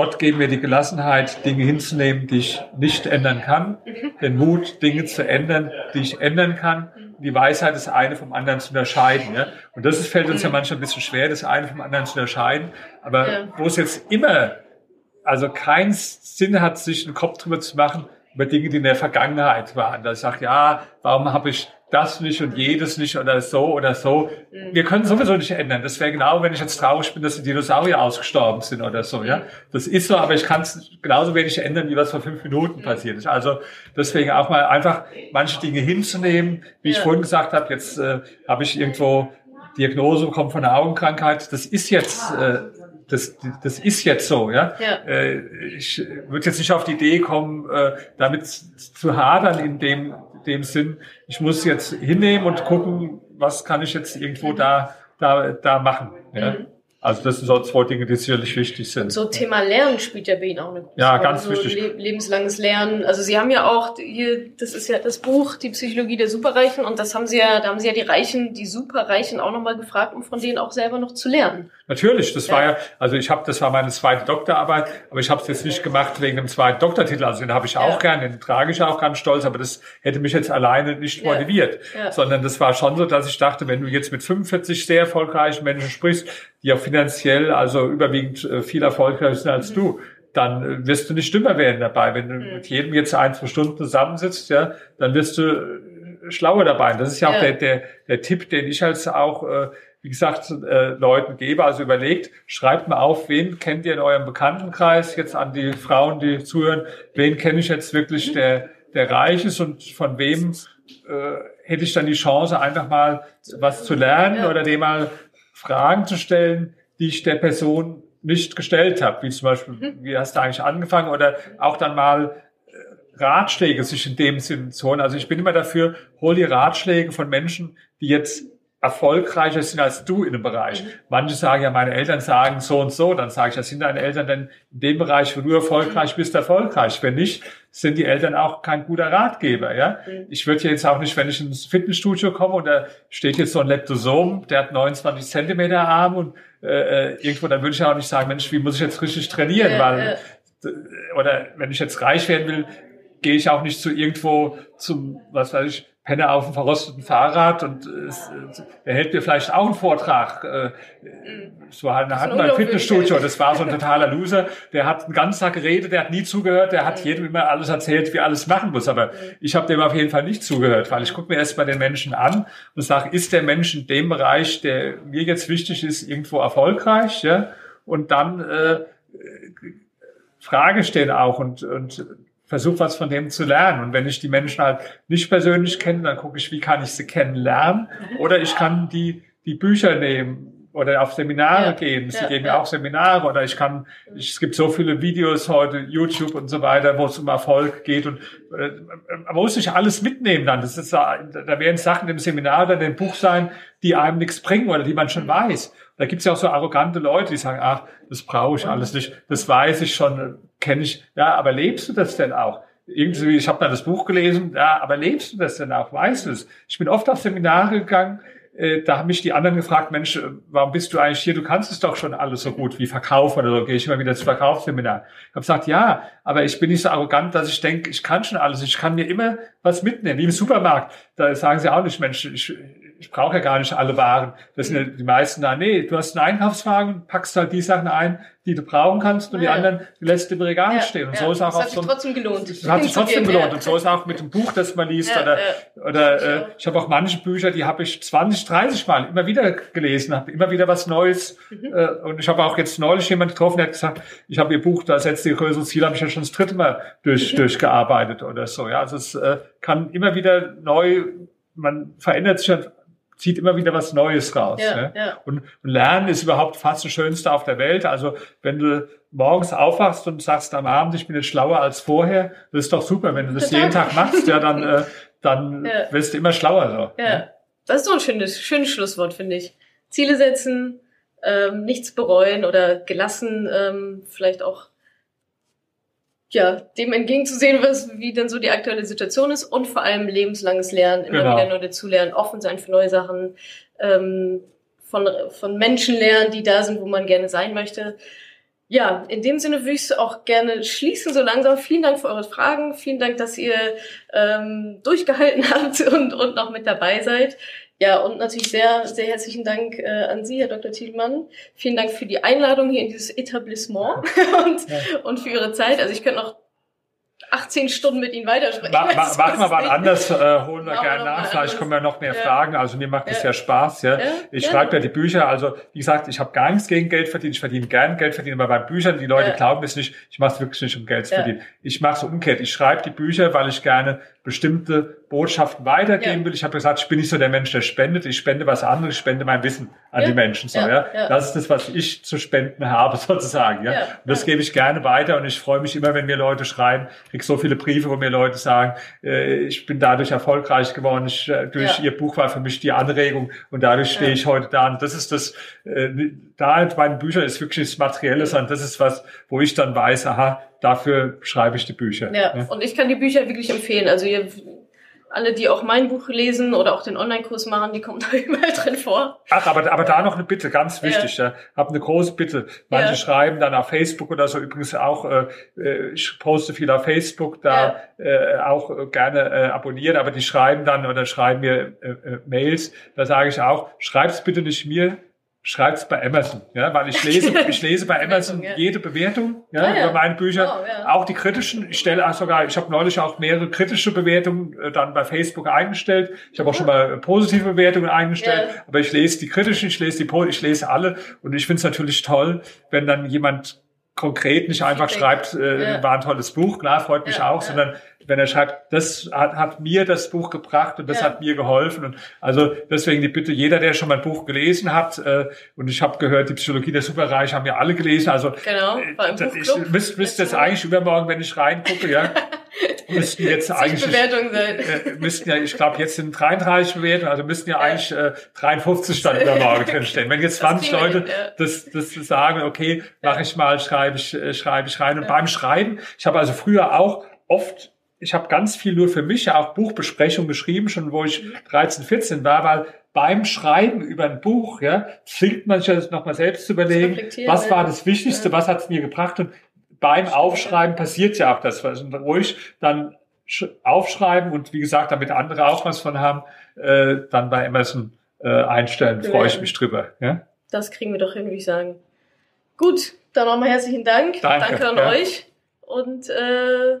S1: Gott geben mir die Gelassenheit, Dinge hinzunehmen, die ich nicht ändern kann, den Mut, Dinge zu ändern, die ich ändern kann, die Weisheit, das eine vom anderen zu unterscheiden. Ja? Und das fällt uns ja manchmal ein bisschen schwer, das eine vom anderen zu unterscheiden. Aber ja. wo es jetzt immer, also keinen Sinn hat, sich einen Kopf drüber zu machen, über Dinge, die in der Vergangenheit waren. Da ich sage, ja, warum habe ich das nicht und jedes nicht oder so oder so. Mhm. Wir können sowieso nicht ändern. Das wäre genau, wenn ich jetzt traurig bin, dass die Dinosaurier ausgestorben sind oder so, ja. Das ist so, aber ich kann es genauso wenig ändern, wie was vor fünf Minuten passiert ist. Also deswegen auch mal einfach manche Dinge hinzunehmen. Wie ich vorhin gesagt habe, jetzt äh, habe ich irgendwo Diagnose bekommen von einer Augenkrankheit. Das ist jetzt äh, das, das ist jetzt so, ja. ja. Äh, ich würde jetzt nicht auf die Idee kommen, äh, damit zu hadern in dem dem Sinn, ich muss jetzt hinnehmen und gucken, was kann ich jetzt irgendwo da, da, da machen. Ja? Mhm. Also das sind so zwei Dinge, die sicherlich wichtig sind. Und
S2: so Thema Lernen spielt ja bei Ihnen auch eine große
S1: Rolle. Ja, ganz
S2: also
S1: wichtig.
S2: Le lebenslanges Lernen. Also Sie haben ja auch hier, das ist ja das Buch, die Psychologie der Superreichen, und das haben Sie ja, da haben Sie ja die Reichen, die Superreichen auch nochmal gefragt, um von denen auch selber noch zu lernen.
S1: Natürlich, das ja. war ja, also ich habe, das war meine zweite Doktorarbeit, aber ich habe es jetzt nicht gemacht wegen dem zweiten Doktortitel. Also den habe ich auch ja. gern, den trage ich auch ganz stolz, aber das hätte mich jetzt alleine nicht motiviert, ja. sondern das war schon so, dass ich dachte, wenn du jetzt mit 45 sehr erfolgreichen Menschen sprichst, die auch finanziell also überwiegend äh, viel erfolgreicher sind als mhm. du, dann äh, wirst du nicht dümmer werden dabei. Wenn du mhm. mit jedem jetzt ein, zwei Stunden zusammensitzt, ja, dann wirst du äh, schlauer dabei. Und das ist ja auch ja. Der, der, der Tipp, den ich als auch, äh, wie gesagt, äh, Leuten gebe. Also überlegt, schreibt mal auf, wen kennt ihr in eurem Bekanntenkreis, jetzt an die Frauen, die zuhören, wen kenne ich jetzt wirklich, mhm. der, der reich ist und von wem äh, hätte ich dann die Chance, einfach mal was zu lernen ja. oder dem mal Fragen zu stellen, die ich der Person nicht gestellt habe, wie zum Beispiel, mhm. wie hast du eigentlich angefangen oder auch dann mal äh, Ratschläge sich in dem Sinn zu holen. Also ich bin immer dafür, hol dir Ratschläge von Menschen, die jetzt erfolgreicher sind als du in dem Bereich. Mhm. Manche sagen ja, meine Eltern sagen so und so, dann sage ich, das sind deine Eltern denn in dem Bereich, wo du erfolgreich bist, erfolgreich. Wenn nicht, sind die Eltern auch kein guter Ratgeber. Ja, mhm. ich würde jetzt auch nicht, wenn ich ins Fitnessstudio komme und da steht jetzt so ein Leptosom, der hat 29 Zentimeter Arm und äh, äh, irgendwo, dann würde ich auch nicht sagen, Mensch, wie muss ich jetzt richtig trainieren, weil oder wenn ich jetzt reich werden will, gehe ich auch nicht zu irgendwo zum, was weiß ich, Penner auf dem verrosteten Fahrrad und äh, er hält mir vielleicht auch einen Vortrag. Äh, so halt, hatten wir ein Fitnessstudio, das war so ein totaler Loser. Der hat den ganzen Tag geredet, der hat nie zugehört, der hat jedem immer alles erzählt, wie alles machen muss. Aber ich habe dem auf jeden Fall nicht zugehört, weil ich gucke mir erst mal den Menschen an und sage, ist der Mensch in dem Bereich, der mir jetzt wichtig ist, irgendwo erfolgreich? Ja? Und dann äh, Frage stellen auch und, und versuche was von dem zu lernen. Und wenn ich die Menschen halt nicht persönlich kenne, dann gucke ich, wie kann ich sie kennenlernen. Oder ich kann die, die Bücher nehmen oder auf Seminare ja. gehen. Sie ja, geben ja auch Seminare oder ich kann, ich, es gibt so viele Videos heute, YouTube und so weiter, wo es um Erfolg geht und äh, man muss sich alles mitnehmen dann. Das ist, da werden Sachen im Seminar oder im Buch sein, die einem nichts bringen oder die man schon weiß. Da gibt es ja auch so arrogante Leute, die sagen, ach, das brauche ich alles nicht, das weiß ich schon, kenne ich. Ja, aber lebst du das denn auch? Irgendwie, ich habe da das Buch gelesen, ja, aber lebst du das denn auch? Weißt du es? Ich bin oft auf Seminare gegangen, äh, da haben mich die anderen gefragt, Mensch, äh, warum bist du eigentlich hier? Du kannst es doch schon alles so gut wie Verkauf oder so. Gehe ich immer wieder zu Verkaufsseminar. Ich habe gesagt, ja, aber ich bin nicht so arrogant, dass ich denke, ich kann schon alles. Ich kann mir immer was mitnehmen. Wie im Supermarkt. Da sagen sie auch nicht, Mensch, ich, ich brauche ja gar nicht alle Waren. Das sind ja die meisten da. Nee, du hast einen Einkaufswagen, packst halt die Sachen ein, die du brauchen kannst und ja, die anderen die lässt im Regal ja, stehen. Und so ist auch
S2: das hat sich so trotzdem gelohnt.
S1: Das hat sich trotzdem [LAUGHS] gelohnt. Und so ist auch mit dem Buch, das man liest. oder oder äh, ich habe auch manche Bücher, die habe ich 20, 30 Mal immer wieder gelesen, habe immer wieder was Neues. Mhm. Äh, und ich habe auch jetzt neulich jemand getroffen, der hat gesagt, ich habe ihr Buch, da setzt ihr größere Ziel, habe ich ja schon das dritte Mal durch, mhm. durchgearbeitet oder so. Ja, also es äh, kann immer wieder neu, man verändert sich ja zieht immer wieder was Neues raus. Ja, ne? ja. Und, und Lernen ist überhaupt fast das Schönste auf der Welt. Also wenn du morgens aufwachst und sagst am Abend, ich bin jetzt schlauer als vorher, das ist doch super. Wenn du das jeden Tag machst, ja, dann, äh, dann [LAUGHS] ja. wirst du immer schlauer.
S2: So, ja. Ne? Das ist so ein schönes, schönes Schlusswort, finde ich. Ziele setzen, ähm, nichts bereuen oder gelassen, ähm, vielleicht auch ja, dem entgegenzusehen, was, wie denn so die aktuelle Situation ist und vor allem lebenslanges Lernen, immer genau. wieder neu dazulernen, offen sein für neue Sachen, ähm, von, von Menschen lernen, die da sind, wo man gerne sein möchte. Ja, in dem Sinne würde ich es auch gerne schließen, so langsam. Vielen Dank für eure Fragen. Vielen Dank, dass ihr ähm, durchgehalten [LAUGHS] habt und, und noch mit dabei seid. Ja, und natürlich sehr, sehr herzlichen Dank äh, an Sie, Herr Dr. Thielmann. Vielen Dank für die Einladung hier in dieses Etablissement [LAUGHS] und, ja. und für Ihre Zeit. Also ich könnte noch 18 Stunden mit Ihnen weitersprechen. Ma,
S1: ma, machen [LAUGHS] wir mal anders, äh, holen wir gerne nach. Vielleicht kommen wir noch mehr ja. Fragen. Also mir macht es ja. ja Spaß. Ja. ja ich schreibe ja die Bücher. Also wie gesagt, ich habe gar nichts gegen Geld verdienen. Ich verdiene gern Geld verdienen. Aber bei Büchern, die Leute glauben es nicht. Ich mache es wirklich nicht, um Geld zu verdienen. Ich mache es umgekehrt. Ich schreibe die Bücher, weil ich gerne bestimmte Botschaften weitergeben will. Ich habe gesagt, ich bin nicht so der Mensch, der spendet. Ich spende was anderes. Ich spende mein Wissen an die Menschen. So, ja. Das ist das, was ich zu spenden habe [LAUGHS] sozusagen. Ja. Und das gebe ich gerne weiter. Und ich freue mich immer, wenn mir Leute schreiben. Ich kriege so viele Briefe, wo mir Leute sagen, äh, ich bin dadurch erfolgreich geworden. Ich, äh, durch ihr Buch war für mich die Anregung und dadurch stehe ich heute da. Und das ist das, äh, da in meinen Büchern ist wirklich das Materielle, sondern das ist was, wo ich dann weiß, aha, dafür schreibe ich die Bücher.
S2: Ja, ja, und ich kann die Bücher wirklich empfehlen. Also ihr, alle, die auch mein Buch lesen oder auch den Online-Kurs machen, die kommen [LAUGHS] da überall drin vor.
S1: Ach, aber, aber da noch eine Bitte, ganz wichtig. Ja. ja. Hab eine große Bitte. Manche ja. schreiben dann auf Facebook oder so, übrigens auch, äh, äh ich poste viel auf Facebook, da ja. äh, auch gerne äh, abonnieren, aber die schreiben dann oder schreiben mir äh, äh, Mails, da sage ich auch, schreib's bitte nicht mir, schreibt's bei Amazon, ja, weil ich lese, [LAUGHS] ich lese bei Amazon jede Bewertung, ja, ah, ja. über meine Bücher, oh, ja. auch die kritischen. Ich stelle auch sogar, ich habe neulich auch mehrere kritische Bewertungen äh, dann bei Facebook eingestellt. Ich habe auch schon mal positive Bewertungen eingestellt, ja. aber ich lese die kritischen, ich lese die, ich lese alle und ich finde es natürlich toll, wenn dann jemand konkret nicht einfach schreibt, äh, war ein tolles Buch, klar, freut mich auch, sondern wenn er schreibt, das hat, hat mir das Buch gebracht und das ja. hat mir geholfen. Und also deswegen die Bitte, jeder, der schon mein Buch gelesen hat, äh, und ich habe gehört, die Psychologie der Superreich haben ja alle gelesen. Also
S2: genau,
S1: äh, ich müsste müsst jetzt eigentlich übermorgen, wenn ich reingucke, ja, [LAUGHS] müssten jetzt eigentlich
S2: Bewertungen sein.
S1: Äh, müssten ja, ich glaube, jetzt sind 33 Bewertungen, also müssten ja, ja. eigentlich äh, 53 dann [LAUGHS] übermorgen drinstehen. Wenn jetzt 20 Leute hin, ja. das, das sagen, okay, mache ich mal, schreibe ich, äh, schreibe ich rein. Und beim Schreiben, ich habe also früher auch oft ich habe ganz viel nur für mich, ja auch Buchbesprechungen geschrieben, schon wo ich 13, 14 war, weil beim Schreiben über ein Buch, ja, zwingt man sich das nochmal selbst zu überlegen, was war das Wichtigste, ja. was hat es mir gebracht und beim Aufschreiben passiert ja auch das, was ruhig dann aufschreiben und wie gesagt, damit andere auch was von haben, äh, dann bei Amazon äh, einstellen. Freue ich mich drüber. Ja?
S2: Das kriegen wir doch hin, würde ich sagen. Gut, dann nochmal herzlichen Dank. Danke, Danke an ja. euch. Und äh,